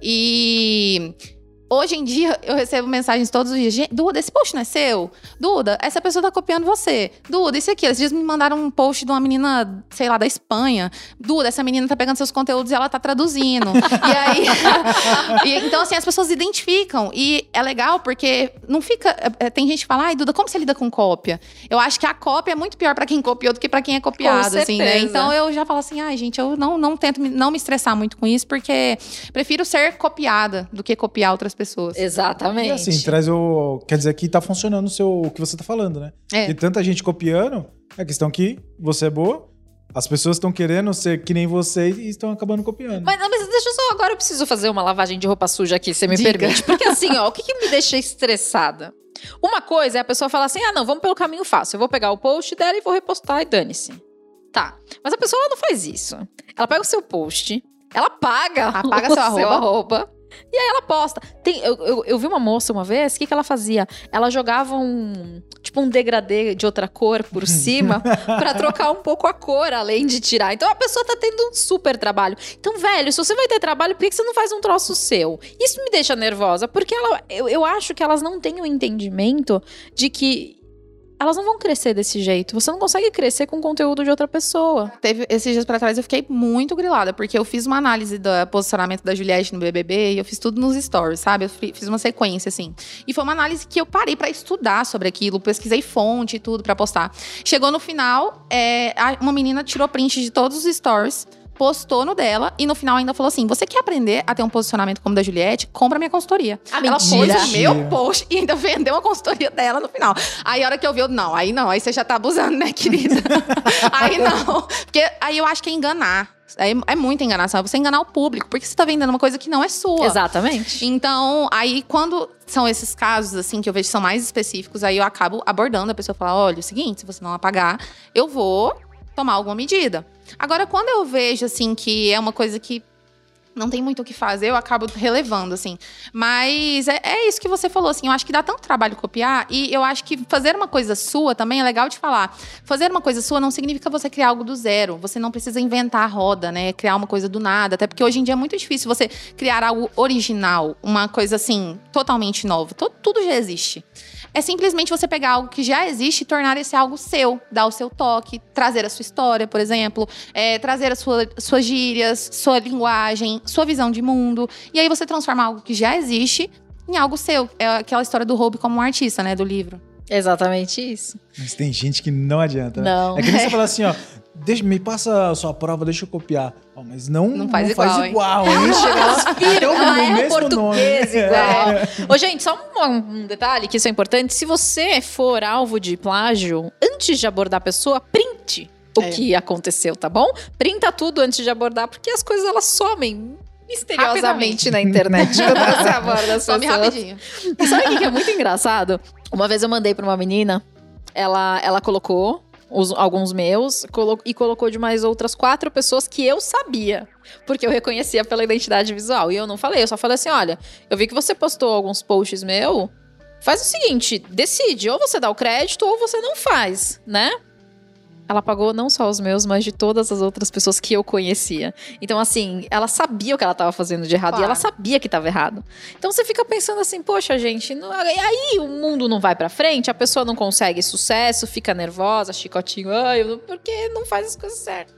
E Hoje em dia, eu recebo mensagens todos os dias. "Gente, Duda, esse post não é seu? Duda, essa pessoa tá copiando você. Duda, isso aqui. Esses dias me mandaram um post de uma menina, sei lá, da Espanha. Duda, essa menina tá pegando seus conteúdos e ela tá traduzindo. e aí. e, então, assim, as pessoas identificam. E é legal porque não fica. é, Tem gente que fala, ai, Duda, como você lida com cópia? Eu acho que a cópia é muito pior pra quem copiou do que pra quem é copiado, assim, né? Então eu já falo assim, ai, gente, eu não, não tento me- não me estressar muito com isso, porque prefiro ser copiada do que copiar outras pessoas. Exatamente. E assim, traz o. Quer dizer que tá funcionando o, seu, o que você tá falando, né? É. E tanta gente copiando, é a questão que você é boa, as pessoas estão querendo ser que nem você e estão acabando copiando. Mas, não, mas deixa eu só, agora eu preciso fazer uma lavagem de roupa suja aqui, você me Diga. permite. Porque assim, ó, o que, que me deixa estressada? Uma coisa é a pessoa falar assim: ah, não, vamos pelo caminho fácil. Eu vou pegar o post dela e vou repostar e dane-se. Tá. Mas a pessoa ela não faz isso. Ela pega o seu post, ela paga, Apaga o seu arroba. arroba, E aí ela posta. Tem, eu, eu, eu vi uma moça uma vez, o que, que ela fazia? Ela jogava um. Tipo um degradê de outra cor por cima pra trocar um pouco a cor, além de tirar. Então a pessoa tá tendo um super trabalho. Então, velho, se você vai ter trabalho, por que que você não faz um troço seu? Isso me deixa nervosa, porque ela, eu, eu acho que elas não têm o entendimento de que elas não vão crescer desse jeito. Você não consegue crescer com conteúdo de outra pessoa. Teve, esses dias pra trás eu fiquei muito grilada, porque eu fiz uma análise do posicionamento da Juliette no BBB e eu fiz tudo nos stories, sabe? Eu fi- fiz uma sequência, assim. E foi uma análise que eu parei pra estudar sobre aquilo, pesquisei fonte e tudo pra postar. Chegou no final, é, uma menina tirou print de todos os stories. Postou no dela e no final ainda falou assim: Você quer aprender a ter um posicionamento como o da Juliette? Compra minha consultoria. Ah, Ela pôs mentira. o meu post e ainda vendeu a consultoria dela no final. Aí a hora que eu vi, eu, não, aí não, aí você já tá abusando, né, querida? aí não. Porque aí eu acho que é enganar. É, é muita enganação. É você enganar o público, porque você tá vendendo uma coisa que não é sua. Exatamente. Então, aí quando são esses casos, assim, que eu vejo que são mais específicos, aí eu acabo abordando a pessoa fala: olha, é o seguinte, se você não apagar, eu vou tomar alguma medida. Agora, quando eu vejo, assim, que é uma coisa que não tem muito o que fazer, eu acabo relevando, assim. Mas é, é isso que você falou, assim. Eu acho que dá tanto trabalho copiar. E eu acho que fazer uma coisa sua também é legal de falar. Fazer uma coisa sua não significa você criar algo do zero. Você não precisa inventar a roda, né? Criar uma coisa do nada. Até porque hoje em dia é muito difícil você criar algo original. Uma coisa, assim, totalmente nova. Tudo já existe. É simplesmente você pegar algo que já existe e tornar esse algo seu. Dar o seu toque, trazer a sua história, por exemplo. é, trazer as sua, suas gírias, sua linguagem, sua visão de mundo. E aí você transforma algo que já existe em algo seu. É aquela história do Hope como um artista, né? Do livro. Exatamente isso. Mas tem gente que não adianta, né? Não. É que nem você falar assim, ó. Deixa, me passa a sua prova, deixa eu copiar. Ó, mas não, Não faz igual, hein? igual, hein? Lá, até o Ela é mesmo português nome. igual. Ô, gente, só um, um detalhe que isso é importante. Se você for alvo de plágio, antes de abordar a pessoa, print o É. que aconteceu, tá bom? Printa tudo antes de abordar, porque as coisas elas somem misteriosamente Rapidamente. na internet quando você aborda as Some pessoas. rapidinho. E sabe o que que é muito engraçado? Uma vez eu mandei pra uma menina, ela, ela colocou os- alguns meus colo- e colocou de mais outras quatro pessoas que eu sabia. Porque eu reconhecia pela identidade visual. E eu não falei, eu só falei assim: olha, eu vi que você postou alguns posts meu. Faz o seguinte, decide, ou você dá o crédito ou você não faz, né? Ela pagou não só os meus, mas de todas as outras pessoas que eu conhecia. Então, assim, ela sabia o que ela estava fazendo de errado e Claro. ela sabia que estava errado. Então você fica pensando assim, poxa, gente, não- aí o mundo não vai pra frente, a pessoa não consegue sucesso, fica nervosa, chicotinho, ai, porque não faz as coisas certas.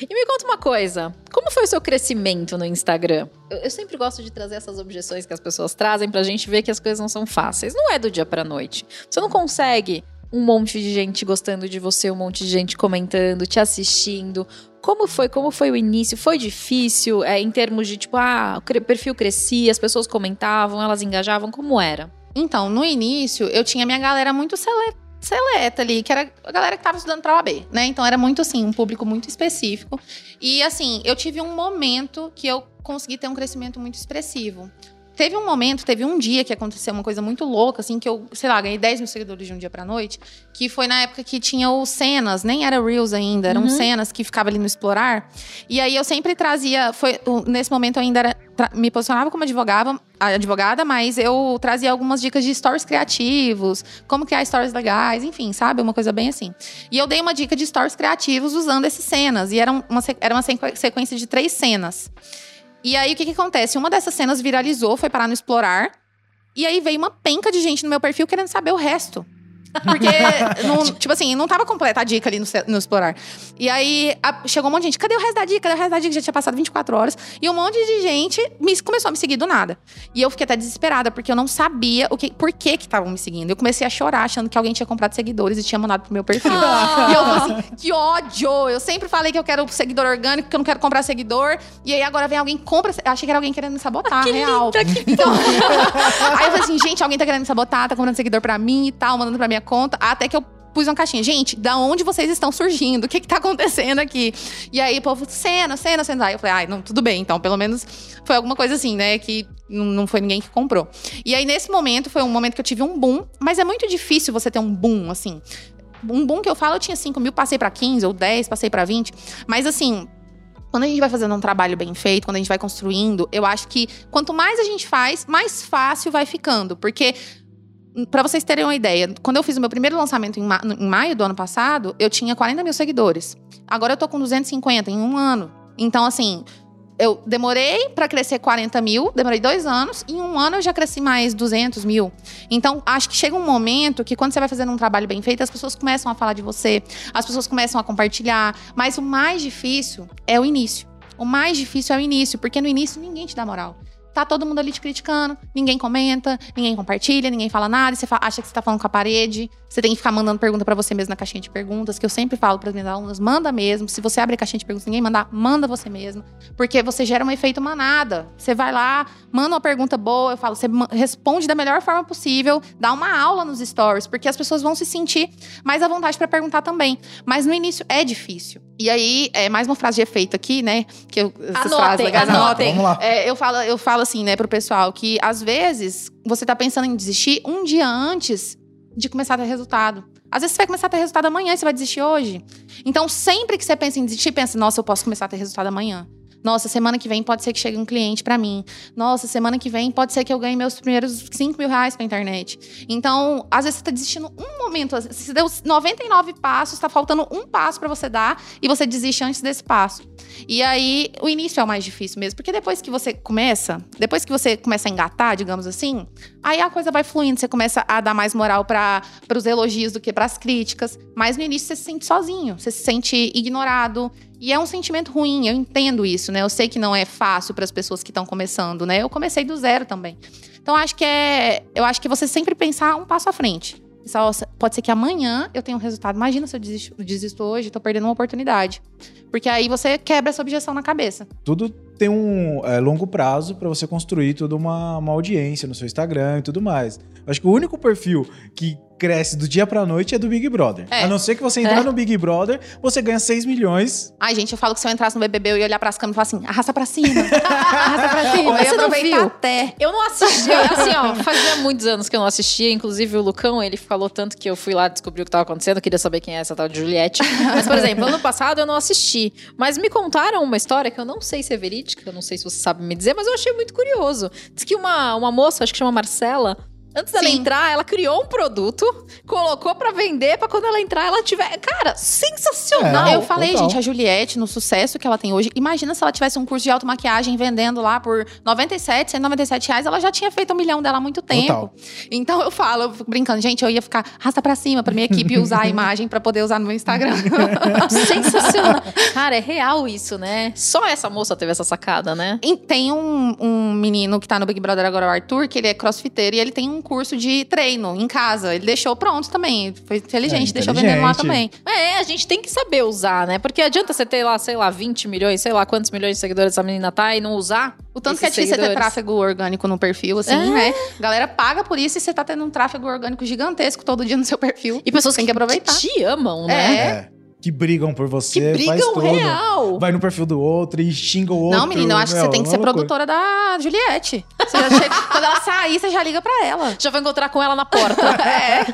E me conta uma coisa, como foi o seu crescimento no Instagram? Eu, eu sempre gosto de trazer essas objeções que as pessoas trazem pra gente ver que as coisas não são fáceis. Não é do dia pra noite. Você não consegue um monte de gente gostando de você, um monte de gente comentando, te assistindo. Como foi? Como foi o início? Foi difícil é, em termos de tipo, ah, o perfil crescia, as pessoas comentavam, elas engajavam, como era? Então, no início, eu tinha minha galera muito sele- seleta ali, que era a galera que tava estudando pra OAB, né? Então era muito assim, um público muito específico. E assim, eu tive um momento que eu consegui ter um crescimento muito expressivo. Teve um momento, teve um dia que aconteceu uma coisa muito louca, assim, que eu, sei lá, ganhei 10 mil seguidores de um dia pra noite, que foi na época que tinha os cenas, nem era Reels ainda, eram Uhum. cenas que ficava ali no Explorar. E aí eu sempre trazia, foi, o- nesse momento eu ainda era, me posicionava como advogada, advogada, mas eu trazia algumas dicas de stories criativos, como criar stories legais, enfim, sabe? Uma coisa bem assim. E eu dei uma dica de stories criativos usando essas cenas. E era uma, era uma sequ- sequência de três cenas. E aí, o que, que acontece? Uma dessas cenas viralizou, foi parar no Explorar. E aí veio uma penca de gente no meu perfil querendo saber o resto. Porque, não, tipo assim, não tava completa a dica ali no, no Explorar. E aí a, chegou um monte de gente, cadê o resto da dica? Cadê o resto da dica? Já tinha passado 24 horas. E um monte de gente me, começou a me seguir do nada. E eu fiquei até desesperada, porque eu não sabia o que, por que que estavam me seguindo. Eu comecei a chorar, achando que alguém tinha comprado seguidores e tinha mandado pro meu perfil. Ah. E eu falei assim, que ódio! Eu sempre falei que eu quero seguidor orgânico, que eu não quero comprar seguidor. E aí agora vem alguém compra. Eu achei que era alguém querendo me sabotar, Que real. linda, que Então, aí eu falei assim, gente, alguém tá querendo me sabotar, tá comprando seguidor pra mim e tal, mandando pra minha conta. Até que eu pus uma caixinha. Gente, da onde vocês estão surgindo? O que que tá acontecendo aqui? E aí o povo, cena, cena, cena. Aí eu falei, ai, não, tudo bem. Então, pelo menos foi alguma coisa assim, né? Que não foi ninguém que comprou. E aí, nesse momento, foi um momento que eu tive um boom. Mas é muito difícil você ter um boom, assim. Um boom que eu falo, eu tinha 5 mil, passei pra 15 ou 10, passei pra 20. Mas assim, quando a gente vai fazendo um trabalho bem feito, quando a gente vai construindo, eu acho que quanto mais a gente faz, mais fácil vai ficando. Porque, pra vocês terem uma ideia, quando eu fiz o meu primeiro lançamento em, ma- em maio do ano passado, eu tinha 40 mil seguidores. Agora eu tô com 250 em um ano. Então, assim, eu demorei pra crescer 40 mil, demorei dois anos, e em um ano eu já cresci mais 200 mil. Então, acho que chega um momento que quando você vai fazendo um trabalho bem feito, as pessoas começam a falar de você, as pessoas começam a compartilhar. Mas o mais difícil é o início. O mais difícil é o início, porque no início ninguém te dá moral. Tá todo mundo ali te criticando, ninguém comenta, ninguém compartilha, ninguém fala nada, e você acha que você tá falando com a parede. Você tem que ficar mandando pergunta pra você mesmo na caixinha de perguntas, que eu sempre falo para minhas alunas, manda mesmo. Se você abre a caixinha de perguntas, ninguém mandar, manda você mesmo, porque você gera um efeito manada. Você vai lá, manda uma pergunta boa, eu falo, você responde da melhor forma possível, dá uma aula nos stories, porque as pessoas vão se sentir mais à vontade pra perguntar também. Mas no início é difícil. E aí, é mais uma frase de efeito aqui, né? Que eu, essas Anotem, frases legais, anotem. Vamos lá. é, eu, falo, eu falo assim, né, pro pessoal, que às vezes você tá pensando em desistir um dia antes de começar a ter resultado. Às vezes você vai começar a ter resultado amanhã e você vai desistir hoje. Então, sempre que você pensa em desistir, pensa, nossa, eu posso começar a ter resultado amanhã. Nossa, semana que vem pode ser que chegue um cliente pra mim. Nossa, semana que vem pode ser que eu ganhe meus primeiros 5 mil reais pra internet. Então, às vezes você tá desistindo um momento. Você deu 99 passos, tá faltando um passo pra você dar e você desiste antes desse passo. E aí, o início é o mais difícil mesmo, porque depois que você começa, depois que você começa a engatar, digamos assim, aí a coisa vai fluindo, você começa a dar mais moral para os elogios do que para as críticas, mas no início você se sente sozinho, você se sente ignorado, e é um sentimento ruim, eu entendo isso, né? Eu sei que não é fácil para as pessoas que estão começando, né? Eu comecei do zero também. Então acho que é, eu acho que você sempre pensar um passo à frente. Pensar, "Nossa, pode ser que amanhã eu tenha um resultado. Imagina se eu desisto, desisto hoje, tô perdendo uma oportunidade. Porque aí você quebra essa objeção na cabeça. Tudo tem um é, longo prazo pra você construir toda uma, uma audiência no seu Instagram e tudo mais. Acho que o único perfil que cresce do dia pra noite é do Big Brother. É. A não ser que você entrar É. no Big Brother, você ganha 6 milhões. Ai, gente, eu falo que se eu entrasse no BBB, eu ia olhar pras câmeras e falar assim, arrasta pra cima. arrasta pra cima. Você eu ia não aproveitar viu? até. Eu não assisti, assim, ó, fazia muitos anos que eu não assistia, inclusive o Lucão, ele falou tanto que eu fui lá descobrir o que tava acontecendo, eu queria saber quem é essa tal de Juliette. Mas, por exemplo, ano passado eu não assisti, mas me contaram uma história que eu não sei se é verídica, eu não sei se você sabe me dizer, mas eu achei muito curioso. Diz que uma, uma moça, acho que chama Marcela, Antes dela Sim. entrar, ela criou um produto, colocou pra vender, pra quando ela entrar, ela tiver. Cara, sensacional! Não, eu falei, total. gente, a Juliette, no sucesso que ela tem hoje, imagina se ela tivesse um curso de automaquiagem vendendo lá por 97, 197 reais, ela já tinha feito um milhão dela há muito tempo. Total. Então eu falo, eu fico brincando, gente, eu ia ficar rasta pra cima pra minha equipe usar a imagem pra poder usar no meu Instagram. Sensacional. Cara, é real isso, né? Só essa moça teve essa sacada, né? E tem um, um menino que tá no Big Brother agora, o Arthur, que ele é crossfiteiro e ele tem um curso de treino em casa. Ele deixou pronto também. Foi inteligente, É, deixou vendendo lá inteligente. também. É, a gente tem que saber usar, né? Porque adianta você ter lá, sei lá, 20 milhões, sei lá quantos milhões de seguidores essa menina tá e não usar. O tanto que é difícil você ter seguidores. tráfego orgânico no perfil, assim, É. né? A galera paga por isso e você tá tendo um tráfego orgânico gigantesco todo dia no seu perfil. E pessoas Tem que aproveitar. te amam, né? É. Que brigam por Que você, faz brigam tudo. real. Vai no perfil do outro e xinga o outro. Não, menina, eu acho que meu, você tem que uma ser loucura. produtora da Juliette. Você já chega- quando ela sair, você já liga pra ela. Já vou encontrar com ela na porta. É.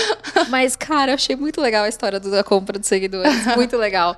Mas, cara, eu achei muito legal a história da compra de seguidores. Muito legal.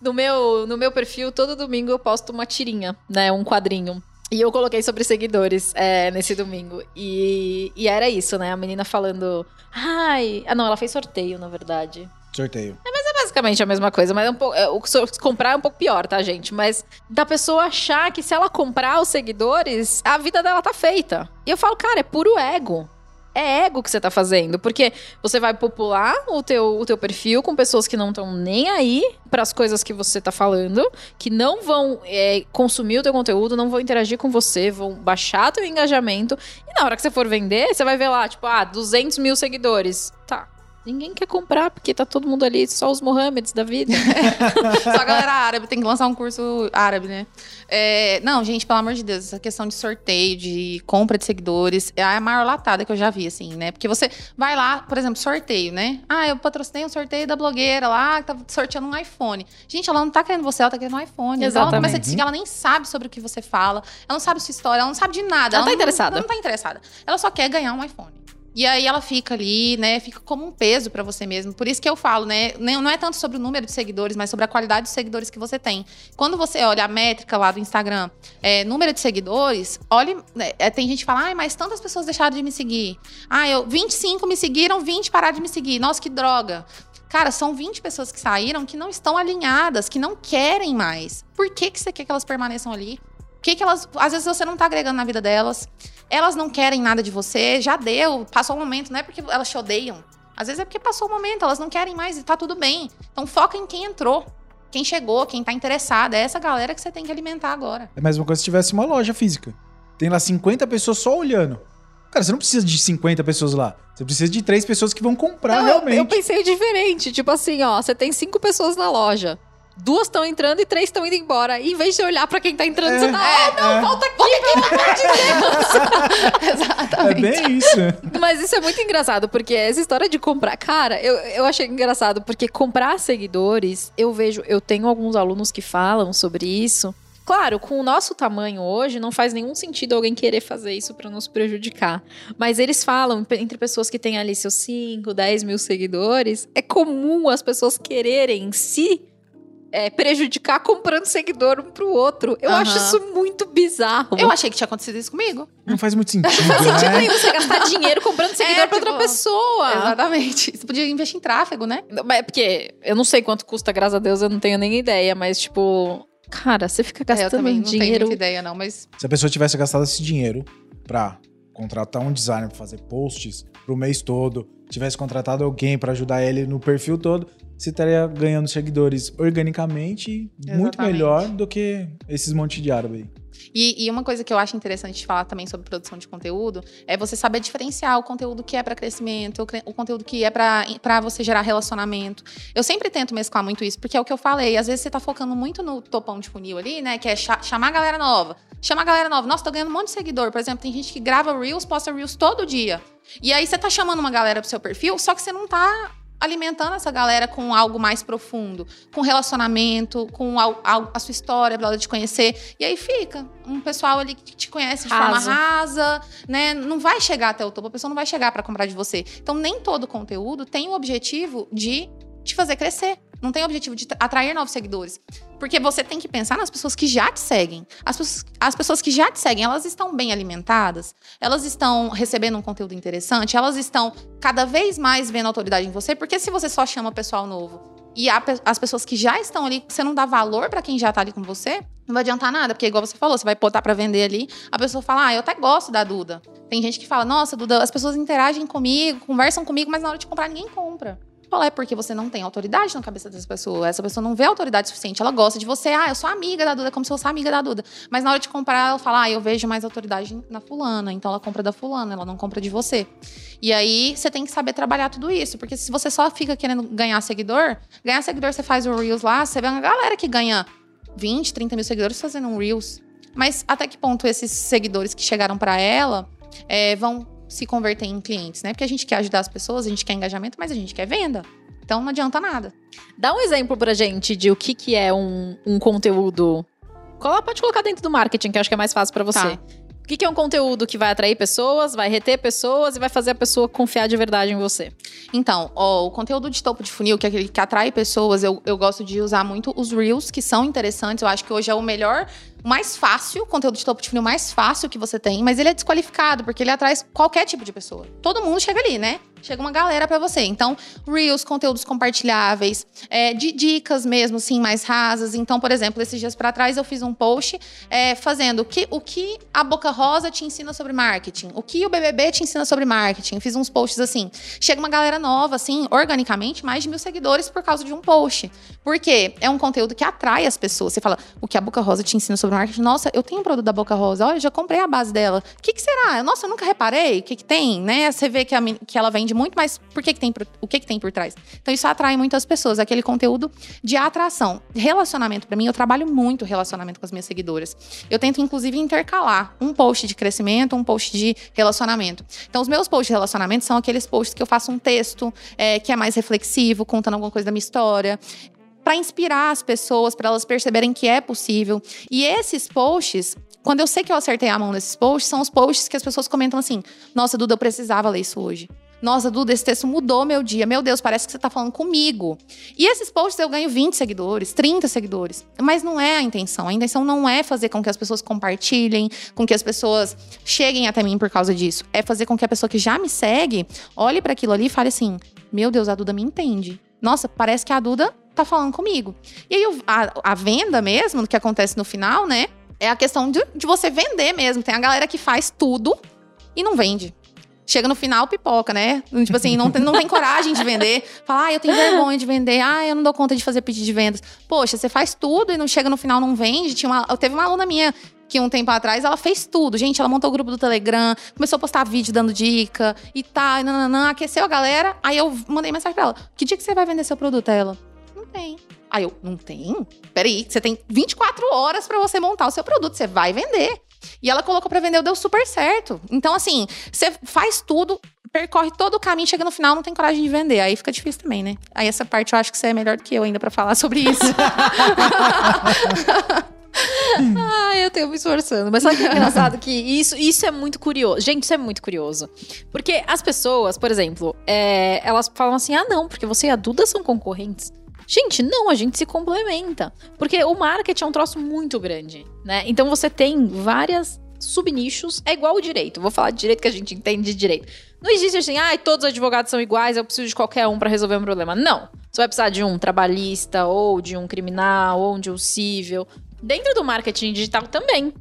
No meu, no meu perfil, todo domingo eu posto uma tirinha, né? Um quadrinho. E eu coloquei sobre seguidores é, nesse domingo. E, e era isso, né? A menina falando. Ai. Ah, não, ela fez sorteio, na verdade. Sorteio. É basicamente a mesma coisa, mas é um pouco, é, o comprar é um pouco pior, tá, gente? Mas da pessoa achar que se ela comprar os seguidores, a vida dela tá feita. E eu falo, cara, é puro ego é ego que você tá fazendo, porque você vai popular o teu, o teu perfil com pessoas que não estão nem aí para as coisas que você tá falando, que não vão é, consumir o teu conteúdo, não vão interagir com você, vão baixar teu engajamento, e na hora que você for vender, você vai ver lá, tipo, ah, 200 mil seguidores. Tá, Ninguém quer comprar, porque tá todo mundo ali, só os Mohammeds da vida. só a galera árabe, tem que lançar um curso árabe, né? É, não, gente, pelo amor de Deus, essa questão de sorteio, de compra de seguidores, é a maior latada que eu já vi, assim, né? Porque você vai lá, por exemplo, sorteio, né? Ah, eu patrocinei um sorteio da blogueira lá, que tá sorteando um iPhone. Gente, ela não tá querendo você, ela tá querendo um iPhone. Exatamente. Então ela começa a seguir, ela nem sabe sobre o que você fala, ela não sabe sua história, ela não sabe de nada. Ela, ela tá não, interessada. Ela não tá interessada. Ela só quer ganhar um iPhone. E aí ela fica ali, né? Fica como um peso para você mesmo. Por isso que eu falo, né? Não é tanto sobre o número de seguidores, mas sobre a qualidade dos seguidores que você tem. Quando você olha a métrica lá do Instagram, é, número de seguidores, olhe. Né, é, tem gente que fala, ai, mas tantas pessoas deixaram de me seguir. Ah, eu 25 me seguiram, 20 pararam de me seguir. Nossa, que droga. Cara, são 20 pessoas que saíram que não estão alinhadas, que não querem mais. Por que, que você quer que elas permaneçam ali? O que, que elas. Às vezes você não tá agregando na vida delas. Elas não querem nada de você, já deu, passou o momento, não é porque elas te odeiam. Às vezes é porque passou o momento, elas não querem mais e tá tudo bem. Então foca em quem entrou, quem chegou, quem tá interessado. É essa galera que você tem que alimentar agora. É a mesma coisa se tivesse uma loja física. Tem lá 50 pessoas só olhando. Cara, você não precisa de 50 pessoas lá. Você precisa de três pessoas que vão comprar não, realmente. Eu, eu pensei diferente. Tipo assim, ó, você tem cinco pessoas na loja duas estão entrando e três estão indo embora. E em vez de olhar pra quem tá entrando, é, você tá, é, oh, não, é. volta aqui, pelo amor de Deus. Exatamente. É bem isso. Mas isso é muito engraçado, porque essa história de comprar. Cara, eu, eu achei engraçado, porque comprar seguidores, eu vejo, eu tenho alguns alunos que falam sobre isso. Claro, com o nosso tamanho hoje, não faz nenhum sentido alguém querer fazer isso para nos prejudicar. Mas eles falam, entre pessoas que têm ali seus 5, 10 mil seguidores, é comum as pessoas quererem se é, prejudicar comprando seguidor um pro outro. Eu uhum. acho isso muito bizarro. Eu achei que tinha acontecido isso comigo. Não faz muito sentido. Não faz sentido né? você gastar dinheiro comprando seguidor é, pra tipo, outra pessoa. Exatamente. Você podia investir em tráfego, né? Mas é porque eu não sei quanto custa, graças a Deus, eu não tenho nem ideia, mas tipo. Cara, você fica gastando é, eu também dinheiro. Não tenho muita ideia, não, mas. Se a pessoa tivesse gastado esse dinheiro pra contratar um designer pra fazer posts pro mês todo, tivesse contratado alguém para ajudar ele no perfil todo, você estaria ganhando seguidores organicamente Exatamente. muito melhor do que esses monte de árabe aí. E, e, uma coisa que eu acho interessante de falar também sobre produção de conteúdo é você saber diferenciar o conteúdo que é para crescimento, o, o, conteúdo que é para você gerar relacionamento. Eu sempre tento mesclar muito isso, porque é o que eu falei. Às vezes você tá focando muito no topão de funil ali, né? Que é chamar a galera nova. Chama a galera nova. Nossa, tô ganhando um monte de seguidor. Por exemplo, tem gente que grava Reels, posta Reels todo dia. E aí você tá chamando uma galera pro seu perfil, só que você não tá alimentando essa galera com algo mais profundo, com relacionamento, com a, a, a sua história, para ela te conhecer. E aí fica um pessoal ali que te conhece de forma rasa, né? Não vai chegar até o topo, a pessoa não vai chegar para comprar de você. Então, nem todo conteúdo tem o objetivo de te fazer crescer. Não tem objetivo de atrair novos seguidores. Porque você tem que pensar nas pessoas que já te seguem. As pessoas, as pessoas que já te seguem, elas estão bem alimentadas? Elas estão recebendo um conteúdo interessante? Elas estão cada vez mais vendo autoridade em você? Porque se você só chama pessoal novo e as pessoas que já estão ali, você não dá valor para quem já tá ali com você, não vai adiantar nada. Porque, igual você falou, você vai botar para vender ali, a pessoa fala, ah, eu até gosto da Duda. Tem gente que fala, nossa, Duda, as pessoas interagem comigo, conversam comigo, mas na hora de comprar ninguém compra. Fala, é porque você não tem autoridade na cabeça dessa pessoa. Essa pessoa não vê autoridade suficiente. Ela gosta de você. Ah, eu sou amiga da Duda, como se fosse amiga da Duda. Mas na hora de comprar, ela fala, ah, eu vejo mais autoridade na fulana. Então ela compra da fulana, ela não compra de você. E aí você tem que saber trabalhar tudo isso. Porque se você só fica querendo ganhar seguidor, ganhar seguidor, você faz o Reels lá, você vê uma galera que ganha 20, 30 mil seguidores fazendo um Reels. Mas até que ponto esses seguidores que chegaram para ela é, vão se converter em clientes, né? Porque a gente quer ajudar as pessoas, a gente quer engajamento, mas a gente quer venda. Então não adianta nada. Dá um exemplo pra gente de o que, que é um, um conteúdo. Pode colocar dentro do marketing, que eu acho que é mais fácil para você. Tá. O que, é um conteúdo que vai atrair pessoas, vai reter pessoas e vai fazer a pessoa confiar de verdade em você? Então, ó, o conteúdo de topo de funil, que é aquele que atrai pessoas, eu, eu gosto de usar muito os Reels, que são interessantes. Eu acho que hoje é o melhor, mais fácil, conteúdo de topo de funil mais fácil que você tem, mas ele é desqualificado, porque ele atrai qualquer tipo de pessoa. Todo mundo chega ali, né? Chega uma galera para você. Então, Reels, conteúdos compartilháveis, é, de dicas mesmo, assim, mais rasas. Então, por exemplo, esses dias para trás eu fiz um post é, fazendo o que, o que a Boca Rosa te ensina sobre marketing, o que o BBB te ensina sobre marketing. Fiz uns posts assim. Chega uma galera nova, assim, organicamente, mais de mil seguidores por causa de um post. Porque é um conteúdo que atrai as pessoas. Você fala, o que a Boca Rosa te ensina sobre marketing? Nossa, eu tenho um produto da Boca Rosa, olha, já comprei a base dela. O que, que será? Nossa, eu nunca reparei. O que, que tem, né? Você vê que, a, que ela vende muito, mas por que, que tem, o que, que tem por trás? Então isso atrai muitas pessoas, aquele conteúdo de atração. Relacionamento, para mim, eu trabalho muito relacionamento com as minhas seguidoras. Eu tento, inclusive, intercalar um post de crescimento, um post de relacionamento. Então, os meus posts de relacionamento são aqueles posts que eu faço um texto é, que é mais reflexivo, contando alguma coisa da minha história para inspirar as pessoas, para elas perceberem que é possível. E esses posts, quando eu sei que eu acertei a mão nesses posts, são os posts que as pessoas comentam assim: Nossa, Duda, eu precisava ler isso hoje. Nossa, Duda, esse texto mudou meu dia. Meu Deus, parece que você está falando comigo. E esses posts eu ganho 20 seguidores, 30 seguidores. Mas não é a intenção. A intenção não é fazer com que as pessoas compartilhem, com que as pessoas cheguem até mim por causa disso. É fazer com que a pessoa que já me segue olhe para aquilo ali e fale assim: Meu Deus, a Duda me entende. Nossa, parece que a Duda tá falando comigo. E aí a, a venda mesmo, que acontece no final, né? É a questão de, de você vender mesmo. Tem a galera que faz tudo e não vende chega no final, pipoca, né? Tipo assim, não tem, não tem coragem de vender. Fala, ah, eu tenho vergonha de vender. Ah, eu não dou conta de fazer pedido de vendas. Poxa, você faz tudo e não chega no final, não vende. Tinha uma, teve uma aluna minha que um tempo atrás ela fez tudo. Gente, ela montou o grupo do Telegram, começou a postar vídeo dando dica e tal, tá, aqueceu a galera. Aí eu mandei mensagem pra ela: Que dia que você vai vender seu produto? Ela, não tem. Aí eu, não tem? Peraí, você tem 24 horas para você montar o seu produto, você vai vender. E ela colocou para vender, deu super certo. Então, assim, você faz tudo, percorre todo o caminho, chega no final, não tem coragem de vender. Aí fica difícil também, né? Aí essa parte eu acho que você é melhor do que eu ainda para falar sobre isso. ah, eu tenho me esforçando. Mas sabe que é engraçado? Que isso, isso é muito curioso. Gente, isso é muito curioso. Porque as pessoas, por exemplo, é, elas falam assim: ah, não, porque você e a Duda são concorrentes. Gente, não, a gente se complementa. Porque o marketing é um troço muito grande, né? Então você tem várias subnichos. É igual o direito. Vou falar de direito que a gente entende de direito. Não existe assim, ah, todos os advogados são iguais, eu preciso de qualquer um para resolver um problema. Não. Você vai precisar de um trabalhista, ou de um criminal, ou de um civil. Dentro do marketing digital também.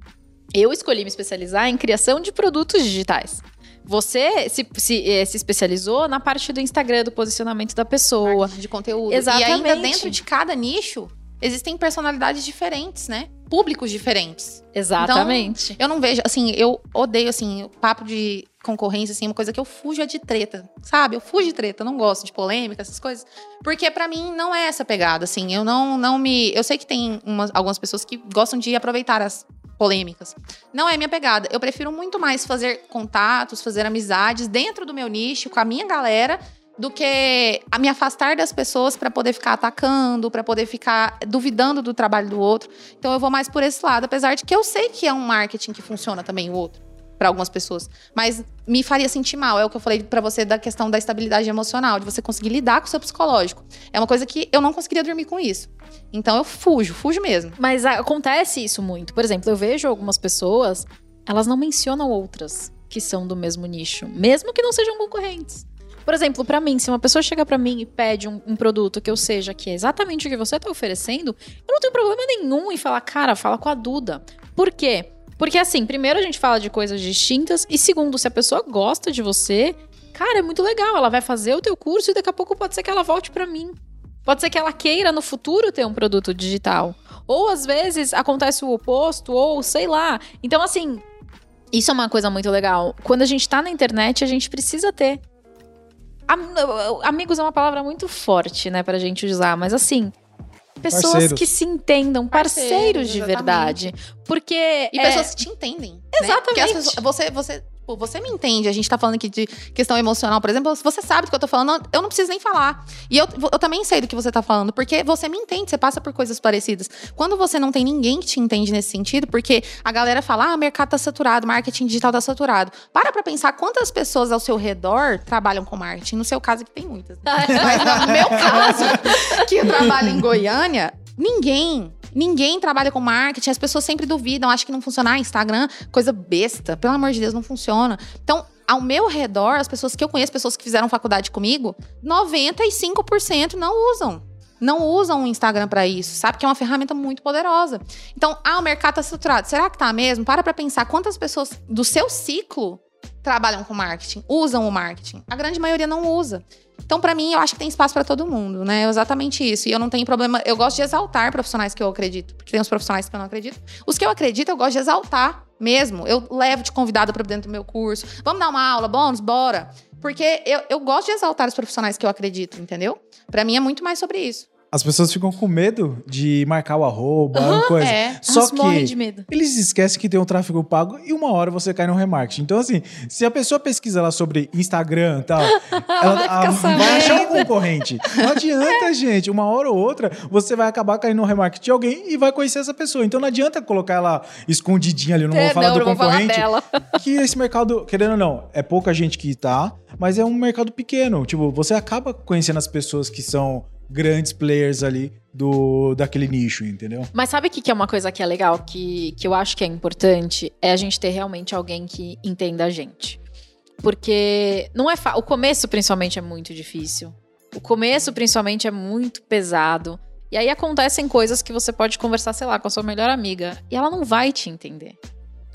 Eu escolhi me especializar em criação de produtos digitais. Você se, se, eh, se, especializou na parte do Instagram, do posicionamento da pessoa. Marketing de conteúdo. Exatamente. E ainda dentro de cada nicho, existem personalidades diferentes, né? Públicos diferentes. Exatamente. Então, eu não vejo, assim, eu odeio, assim, o papo de concorrência, assim, uma coisa que eu fujo é de treta, sabe? Eu fujo de treta, eu não gosto de polêmica, essas coisas. Porque para mim não é essa pegada, assim. Eu não, não me. Eu sei que tem umas, algumas pessoas que gostam de aproveitar as polêmicas. Não é minha pegada. Eu prefiro muito mais fazer contatos, fazer amizades dentro do meu nicho, com a minha galera, do que me afastar das pessoas para poder ficar atacando, para poder ficar duvidando do trabalho do outro. Então eu vou mais por esse lado, apesar de que eu sei que é um marketing que funciona também o outro para algumas pessoas, mas me faria sentir mal. É o que eu falei para você da questão da estabilidade emocional, de você conseguir lidar com o seu psicológico. É uma coisa que eu não conseguiria dormir com isso. Então eu fujo, fujo mesmo. Mas acontece isso muito. Por exemplo, eu vejo algumas pessoas, elas não mencionam outras que são do mesmo nicho, mesmo que não sejam concorrentes. Por exemplo, para mim, se uma pessoa chega para mim e pede um, um, produto que eu seja que é exatamente o que você tá oferecendo, eu não tenho problema nenhum em falar, cara, fala com a Duda. Por quê? Porque assim, primeiro a gente fala de coisas distintas e segundo, se a pessoa gosta de você, cara, é muito legal, ela vai fazer o teu curso e daqui a pouco pode ser que ela volte para mim. Pode ser que ela queira no futuro ter um produto digital. Ou às vezes acontece o oposto, ou sei lá. Então, assim, isso é uma coisa muito legal. Quando a gente tá na internet, a gente precisa ter. Am amigos é uma palavra muito forte, né, pra gente usar, mas assim. Pessoas parceiros. que se entendam, parceiros, parceiros de exatamente. verdade. Porque. E é... pessoas que te entendem. Exatamente. Né? Pessoas, você, você Tipo, você me entende, a gente tá falando aqui de questão emocional, por exemplo, você sabe do que eu tô falando, eu não preciso nem falar. E eu, eu também sei do que você tá falando, porque você me entende, você passa por coisas parecidas. Quando você não tem ninguém que te entende nesse sentido, porque a galera fala, ah, o mercado tá saturado, marketing digital tá saturado. Para pra pensar quantas pessoas ao seu redor trabalham com marketing. No seu caso, que tem muitas. Mas no meu caso, que eu trabalho em Goiânia, ninguém Ninguém trabalha com marketing, as pessoas sempre duvidam, acham que não funciona. Ah, Instagram, coisa besta. Pelo amor de Deus, não funciona. Então, ao meu redor, as pessoas que eu conheço, pessoas que fizeram faculdade comigo, 95% não usam. Não usam o Instagram para isso, sabe? Que é uma ferramenta muito poderosa. Então, ah, o mercado tá saturado. Será que tá mesmo? Para pra pensar quantas pessoas do seu ciclo trabalham com marketing, usam o marketing. A grande maioria não usa. Então, para mim, eu acho que tem espaço para todo mundo, né? É exatamente isso. E eu não tenho problema. Eu gosto de exaltar profissionais que eu acredito, porque tem os profissionais que eu não acredito. Os que eu acredito, eu gosto de exaltar mesmo. Eu levo de convidado para dentro do meu curso. Vamos dar uma aula, bônus? Bora. Porque eu, eu gosto de exaltar os profissionais que eu acredito, entendeu? Para mim é muito mais sobre isso. As pessoas ficam com medo de marcar o arroba, uhum, coisa. É. Só Elas que de medo. eles esquecem que tem um tráfego pago e uma hora você cai no remarketing. Então, assim, se a pessoa pesquisa lá sobre Instagram e tal, ela, vai, vai achar um concorrente. Não adianta, gente. Uma hora ou outra, você vai acabar caindo no remarketing de alguém e vai conhecer essa pessoa. Então não adianta colocar ela escondidinha ali. Eu não é, vou falar não, do concorrente. Falar que esse mercado, querendo ou não, é pouca gente que tá, mas é um mercado pequeno. Tipo, você acaba conhecendo as pessoas que são grandes players ali do daquele nicho, entendeu? Mas sabe o que, que é uma coisa que é legal, que, que eu acho que é importante? É a gente ter realmente alguém que entenda a gente. Porque não é o começo principalmente é muito difícil. O começo principalmente é muito pesado. E aí acontecem coisas que você pode conversar, sei lá, com a sua melhor amiga e ela não vai te entender.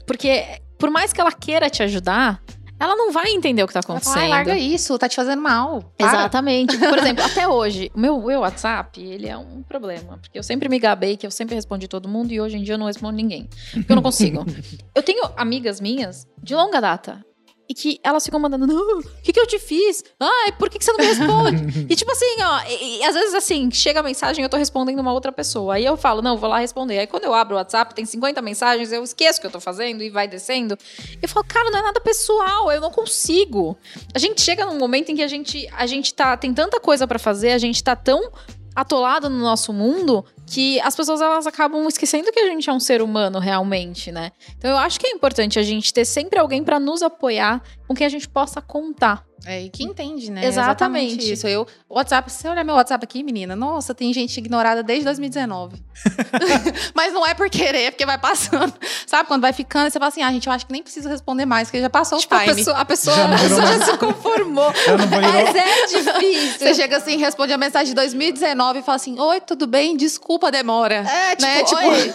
Porque por mais que ela queira te ajudar, ela não vai entender o que tá acontecendo. Ai, larga isso, tá te fazendo mal. Para. Exatamente. Por exemplo, até hoje, o meu, meu WhatsApp, ele é um problema. Porque eu sempre me gabei que eu sempre respondi todo mundo e hoje em dia eu não respondo ninguém. Porque eu não consigo. eu tenho amigas minhas de longa data e que elas ficam mandando, o que, que eu te fiz? Ai, por que, que você não me responde? e tipo assim, ó, e, e, às vezes assim, chega a mensagem eu tô respondendo uma outra pessoa. Aí eu falo, não, vou lá responder. Aí quando eu abro o WhatsApp, tem 50 mensagens, eu esqueço o que eu tô fazendo e vai descendo. Eu falo, cara, não é nada pessoal, eu não consigo. A gente chega num momento em que a gente, a gente tá, tem tanta coisa para fazer, a gente tá tão atolado no nosso mundo que as pessoas elas acabam esquecendo que a gente é um ser humano realmente, né? Então eu acho que é importante a gente ter sempre alguém para nos apoiar, com quem a gente possa contar. É, e que entende, né? Exatamente. Exatamente isso. Eu, WhatsApp, se você olhar meu WhatsApp aqui, menina, nossa, tem gente ignorada desde 2019. Mas não é por querer, é porque vai passando. Sabe, quando vai ficando, você fala assim, ah, gente, eu acho que nem preciso responder mais, porque já passou tipo, o time. A pessoa, a pessoa, já, a pessoa já se conformou. Mas é difícil. Você chega assim, responde a mensagem de 2019 e fala assim, oi, tudo bem? Desculpa a demora. É, tipo, né? tipo... Oi.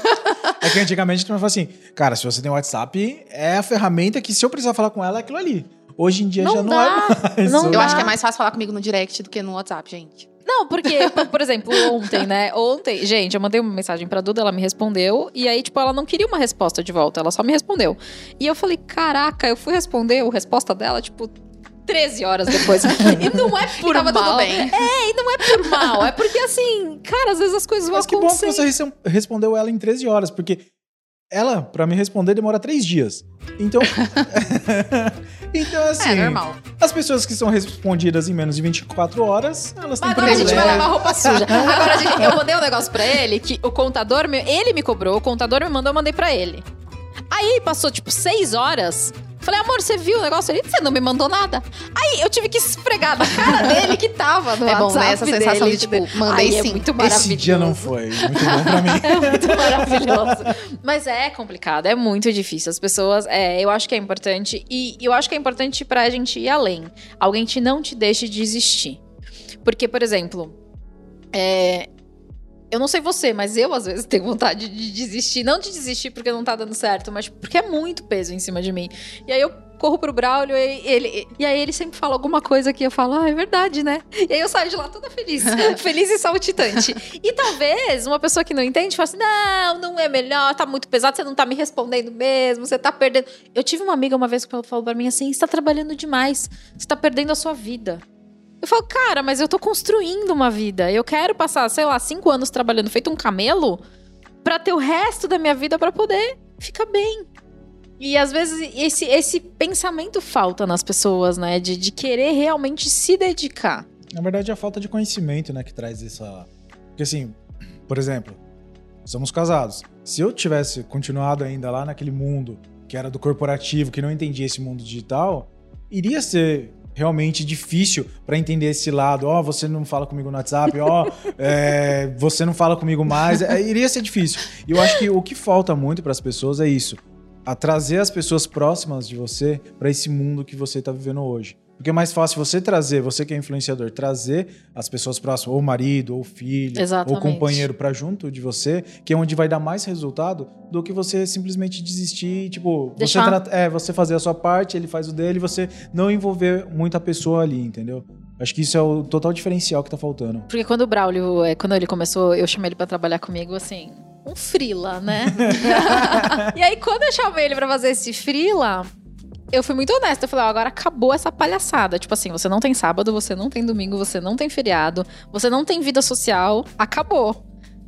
É que antigamente tu fala assim, cara, se você tem WhatsApp, é a ferramenta que se eu precisar falar com ela, é aquilo ali. Hoje em dia não já dá, não é mais. Não eu dá. acho que é mais fácil falar comigo no direct do que no WhatsApp, gente. Não, porque, por exemplo, ontem, né? Ontem, gente, eu mandei uma mensagem pra Duda, ela me respondeu. E aí, tipo, ela não queria uma resposta de volta, ela só me respondeu. E eu falei, caraca, eu fui responder a resposta dela, tipo, 13 horas depois. e não é por tava mal. Tudo bem. É, e não é por mal. É porque, assim, cara, às vezes as coisas vão acontecer. Mas que bom que você respondeu ela em 13 horas, porque ela, para me responder, demora três dias. Então. então, assim. É normal. As pessoas que são respondidas em menos de 24 horas, elas têm Agora a gente vai lavar roupa suja. Agora, gente, eu mandei um negócio pra ele que o contador, ele me cobrou, o contador me mandou, eu mandei pra ele. Aí passou, tipo, seis horas. Falei, amor, você viu o negócio ali? Você não me mandou nada. Aí eu tive que esfregar na cara dele que tava no é WhatsApp bom, né? Essa dele. sensação de, tipo, mandei Aí sim. É muito maravilhoso. Esse dia não foi muito bom pra mim. é muito maravilhoso. Mas é complicado, é muito difícil. As pessoas, é, eu acho que é importante. E eu acho que é importante pra gente ir além. Alguém te não te deixe desistir. Porque, por exemplo, é, eu não sei você, mas eu às vezes tenho vontade de desistir. Não de desistir porque não tá dando certo, mas porque é muito peso em cima de mim. E aí eu corro pro Braulio e ele, e aí ele sempre fala alguma coisa que eu falo, ah, é verdade, né? E aí eu saio de lá toda feliz. feliz e saltitante. E talvez uma pessoa que não entende fale assim: não, não é melhor, tá muito pesado, você não tá me respondendo mesmo, você tá perdendo. Eu tive uma amiga uma vez que falou pra mim assim: você tá trabalhando demais, você tá perdendo a sua vida. Eu falo, cara, mas eu tô construindo uma vida. Eu quero passar, sei lá, cinco anos trabalhando feito um camelo para ter o resto da minha vida para poder ficar bem. E às vezes esse, esse pensamento falta nas pessoas, né? De, de querer realmente se dedicar. Na verdade, é a falta de conhecimento, né, que traz essa. Porque assim, por exemplo, somos casados. Se eu tivesse continuado ainda lá naquele mundo que era do corporativo, que não entendia esse mundo digital, iria ser realmente difícil para entender esse lado. Ó, oh, você não fala comigo no WhatsApp, ó, oh, é, você não fala comigo mais. É, iria ser difícil. E eu acho que o que falta muito para as pessoas é isso. a trazer as pessoas próximas de você para esse mundo que você está vivendo hoje. Porque é mais fácil você trazer, você que é influenciador, trazer as pessoas próximas, ou marido, ou filho, Exatamente. ou companheiro para junto de você, que é onde vai dar mais resultado do que você simplesmente desistir, tipo, você, trata- é, você fazer a sua parte, ele faz o dele, você não envolver muita pessoa ali, entendeu? Acho que isso é o total diferencial que tá faltando. Porque quando o Braulio, é, quando ele começou, eu chamei ele pra trabalhar comigo, assim, um frila, né? e aí, quando eu chamei ele pra fazer esse frila, eu fui muito honesta. Eu falei, ó, agora acabou essa palhaçada. Tipo assim, você não tem sábado, você não tem domingo, você não tem feriado, você não tem vida social, acabou.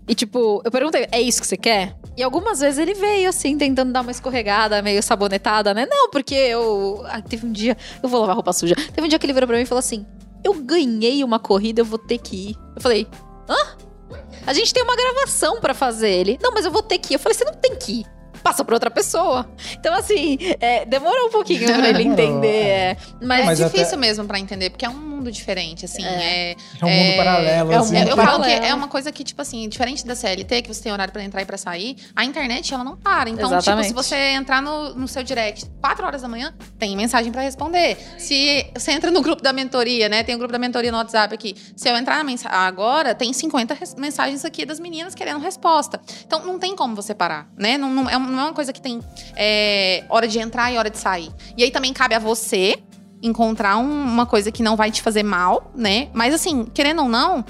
E tipo, eu perguntei, é isso que você quer? E algumas vezes ele veio assim, tentando dar uma escorregada, meio sabonetada, né? Não, porque eu. Ah, teve um dia. Eu vou lavar roupa suja. Teve um dia que ele virou pra mim e falou assim: Eu ganhei uma corrida, eu vou ter que ir. Eu falei, hã? A gente tem uma gravação pra fazer ele. Não, mas eu vou ter que ir. Eu falei, você não tem que ir. Passa pra outra pessoa. Então, assim, é, demorou um pouquinho pra ele entender. é. é. Mas, Mas é até- difícil mesmo pra entender, porque é um mundo diferente, assim. É, É um mundo paralelo, é um assim. mundo eu falo que é uma coisa que, tipo assim, diferente da CLT, que você tem horário pra entrar e pra sair, a internet, ela não para. Então, Exatamente. tipo, se você entrar no, no seu direct 4 horas da manhã, tem mensagem pra responder. Se você entra no grupo da mentoria, né? Tem o grupo da mentoria no WhatsApp aqui. Se eu entrar agora, tem 50 res- mensagens aqui das meninas querendo resposta. Então, não tem como você parar, né? Não, não, é, não é uma coisa que tem é, hora de entrar e hora de sair. E aí também cabe a você encontrar um- uma coisa que não vai te fazer mal, né? Mas assim, querendo ou não,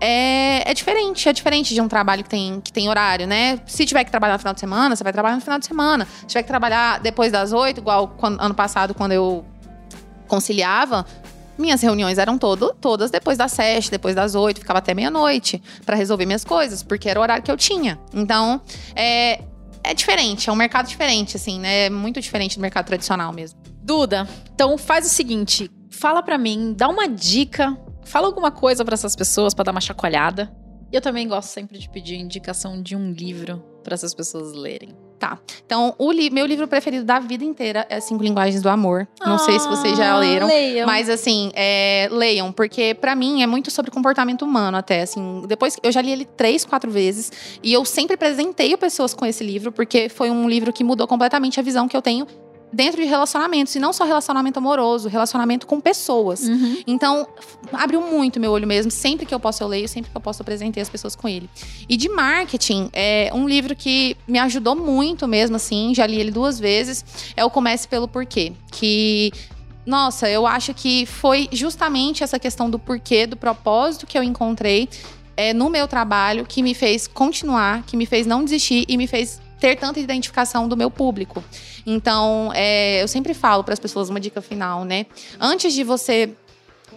é, é diferente. É diferente de um trabalho que tem, que tem horário, né? Se tiver que trabalhar no final de semana, você vai trabalhar no final de semana. Se tiver que trabalhar depois das oito, igual quando- ano passado, quando eu conciliava, minhas reuniões eram todo, todas depois das sete, depois das oito, ficava até meia-noite pra resolver minhas coisas, porque era o horário que eu tinha. Então, é, é diferente, é um mercado diferente, assim, né? É muito diferente do mercado tradicional mesmo. Duda, então faz o seguinte: fala pra mim, dá uma dica, fala alguma coisa pra essas pessoas pra dar uma chacoalhada. E eu também gosto sempre de pedir indicação de um livro pra essas pessoas lerem. Então, o li- meu livro preferido da vida inteira é Cinco Linguagens do Amor. Não sei se vocês já Ah, leram. Leiam. Mas assim, é, leiam, porque pra mim é muito sobre comportamento humano até, assim. Depois eu já li ele três, quatro vezes e eu sempre presenteio pessoas com esse livro porque foi um livro que mudou completamente a visão que eu tenho dentro de relacionamentos e não só relacionamento amoroso, relacionamento com pessoas. Uhum. Então, abriu muito meu olho mesmo. Sempre que eu posso, eu leio. Sempre que eu posso, eu presenteio as pessoas com ele. E de marketing, é um livro que me ajudou muito mesmo, assim. Já li ele duas vezes. É o Comece Pelo Porquê. Que, nossa, eu acho que foi justamente essa questão do porquê, do propósito que eu encontrei é, no meu trabalho que me fez continuar, que me fez não desistir e me fez ter tanta identificação do meu público. Então, é, eu sempre falo para as pessoas uma dica final, né? Antes de você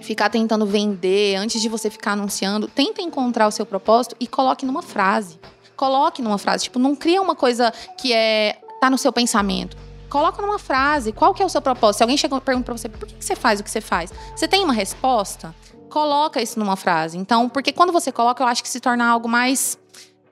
ficar tentando vender, antes de você ficar anunciando, tenta encontrar o seu propósito e coloque numa frase. Coloque numa frase, tipo, não cria uma coisa que é tá no seu pensamento. Coloca numa frase, qual que é o seu propósito? Se alguém chega e pergunta pra você, por que você faz o que você faz? Você tem uma resposta? Coloca isso numa frase. Então, porque quando você coloca, eu acho que se torna algo mais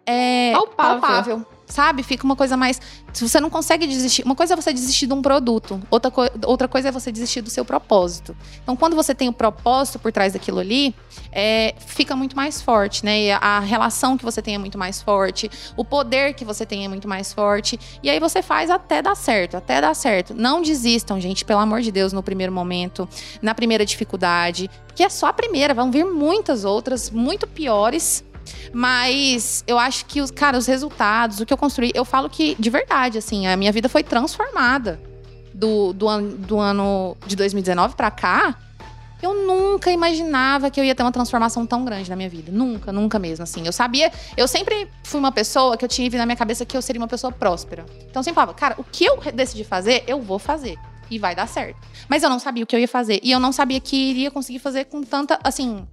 é, Palpável. Sabe? Fica uma coisa mais. Se você não consegue desistir. Uma coisa é você desistir de um produto, outra, co- outra coisa é você desistir do seu propósito. Então, quando você tem o propósito por trás daquilo ali, é, fica muito mais forte, né? E a, relação que você tem é muito mais forte, o poder que você tem é muito mais forte. E aí você faz até dar certo, até dar certo. Não desistam, gente, pelo amor de Deus, no primeiro momento, na primeira dificuldade. Porque é só a primeira, vão vir muitas outras, muito piores. Mas eu acho que, os, cara, os resultados, o que eu construí, eu falo que, de verdade, assim, a minha vida foi transformada do, do, ano, do ano de 2019 pra cá. Eu nunca imaginava que eu ia ter uma transformação tão grande na minha vida. Nunca, nunca mesmo, assim. Eu sabia, eu sempre fui uma pessoa que eu tive na minha cabeça que eu seria uma pessoa próspera. Então eu sempre falava, cara, o que eu decidi fazer, eu vou fazer. E vai dar certo. Mas eu não sabia o que eu ia fazer. E eu não sabia que iria conseguir fazer com tanta, assim,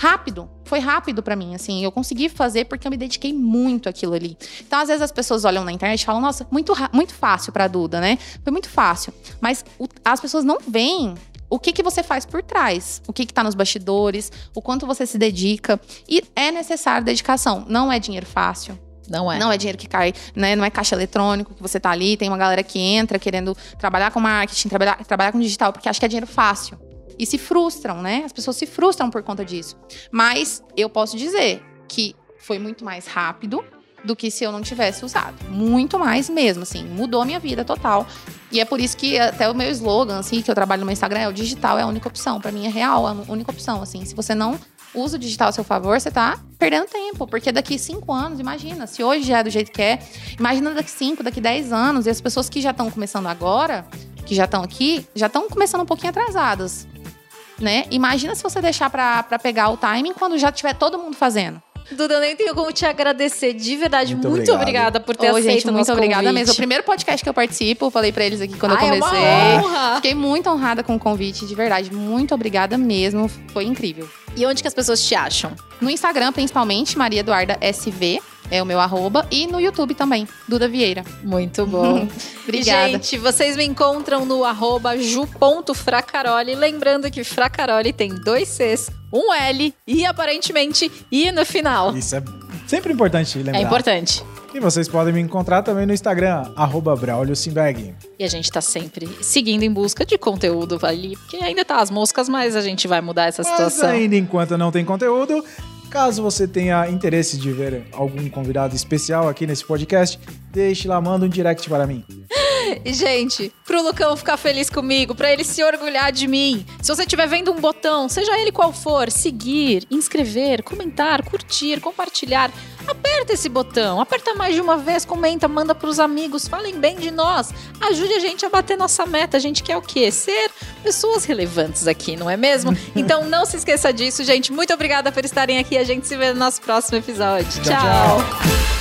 rápido. Foi rápido pra mim, assim. Eu consegui fazer porque eu me dediquei muito àquilo ali. Então, às vezes as pessoas olham na internet e falam: "Nossa, muito muito fácil pra Duda, né? Foi muito fácil". Mas o- as pessoas não veem o que, que você faz por trás, o que, que tá nos bastidores, o quanto você se dedica. E é necessário dedicação. Não é dinheiro fácil. Não é. Não é dinheiro que cai, né? Não é caixa eletrônico que você tá ali, tem uma galera que entra querendo trabalhar com marketing, trabalhar, trabalhar com digital, porque acha que é dinheiro fácil. E se frustram, né? As pessoas se frustram por conta disso. Mas eu posso dizer que foi muito mais rápido, do que se eu não tivesse usado. Muito mais mesmo, assim, mudou a minha vida total. E é por isso que até o meu slogan, assim, que eu trabalho no meu Instagram, é o digital é a única opção. Para mim é real, é a única opção, assim. Se você não usa o digital a seu favor, você tá perdendo tempo. Porque daqui cinco anos, imagina, se hoje já é do jeito que é, imagina daqui cinco, daqui dez anos, e as pessoas que já estão começando agora, que já estão aqui, já estão começando um pouquinho atrasadas. Né? Imagina se você deixar para pegar o timing quando já tiver todo mundo fazendo. Duda, eu nem tenho como te agradecer de verdade. Muito, muito obrigada por ter Ô, aceito gente, muito obrigada convite. mesmo. O primeiro podcast que eu participo, falei para eles aqui quando Ai, eu é uma comecei. honra. Fiquei muito honrada com o convite, de verdade. Muito obrigada mesmo. Foi incrível. E onde que as pessoas te acham? No Instagram, principalmente, Maria Eduarda SV, é o meu arroba. E no YouTube também, Duda Vieira. Muito bom. Obrigada. Gente, vocês me encontram no arroba ju.fracaroli. Lembrando que Fracaroli tem dois Cs, um L e aparentemente I no final. Isso é sempre importante lembrar. É importante. E vocês podem me encontrar também no Instagram, arroba Braulio Simberg. E a gente tá sempre seguindo em busca de conteúdo ali, porque ainda tá as moscas, mas a gente vai mudar essa Mas situação. ainda enquanto não tem conteúdo, caso você tenha interesse de ver algum convidado especial aqui nesse podcast, deixe lá, manda um direct para mim. Gente, pro Lucão ficar feliz comigo, pra ele se orgulhar de mim, se você estiver vendo um botão, seja ele qual for, seguir, inscrever, comentar, curtir, compartilhar, aperta esse botão, aperta mais de uma vez, comenta, manda pros amigos, falem bem de nós, ajude a gente a bater nossa meta. A gente quer o quê? Ser pessoas relevantes aqui, não é mesmo? Então não se esqueça disso, gente. Muito obrigada por estarem aqui. A gente se vê no nosso próximo episódio. Tchau, tchau.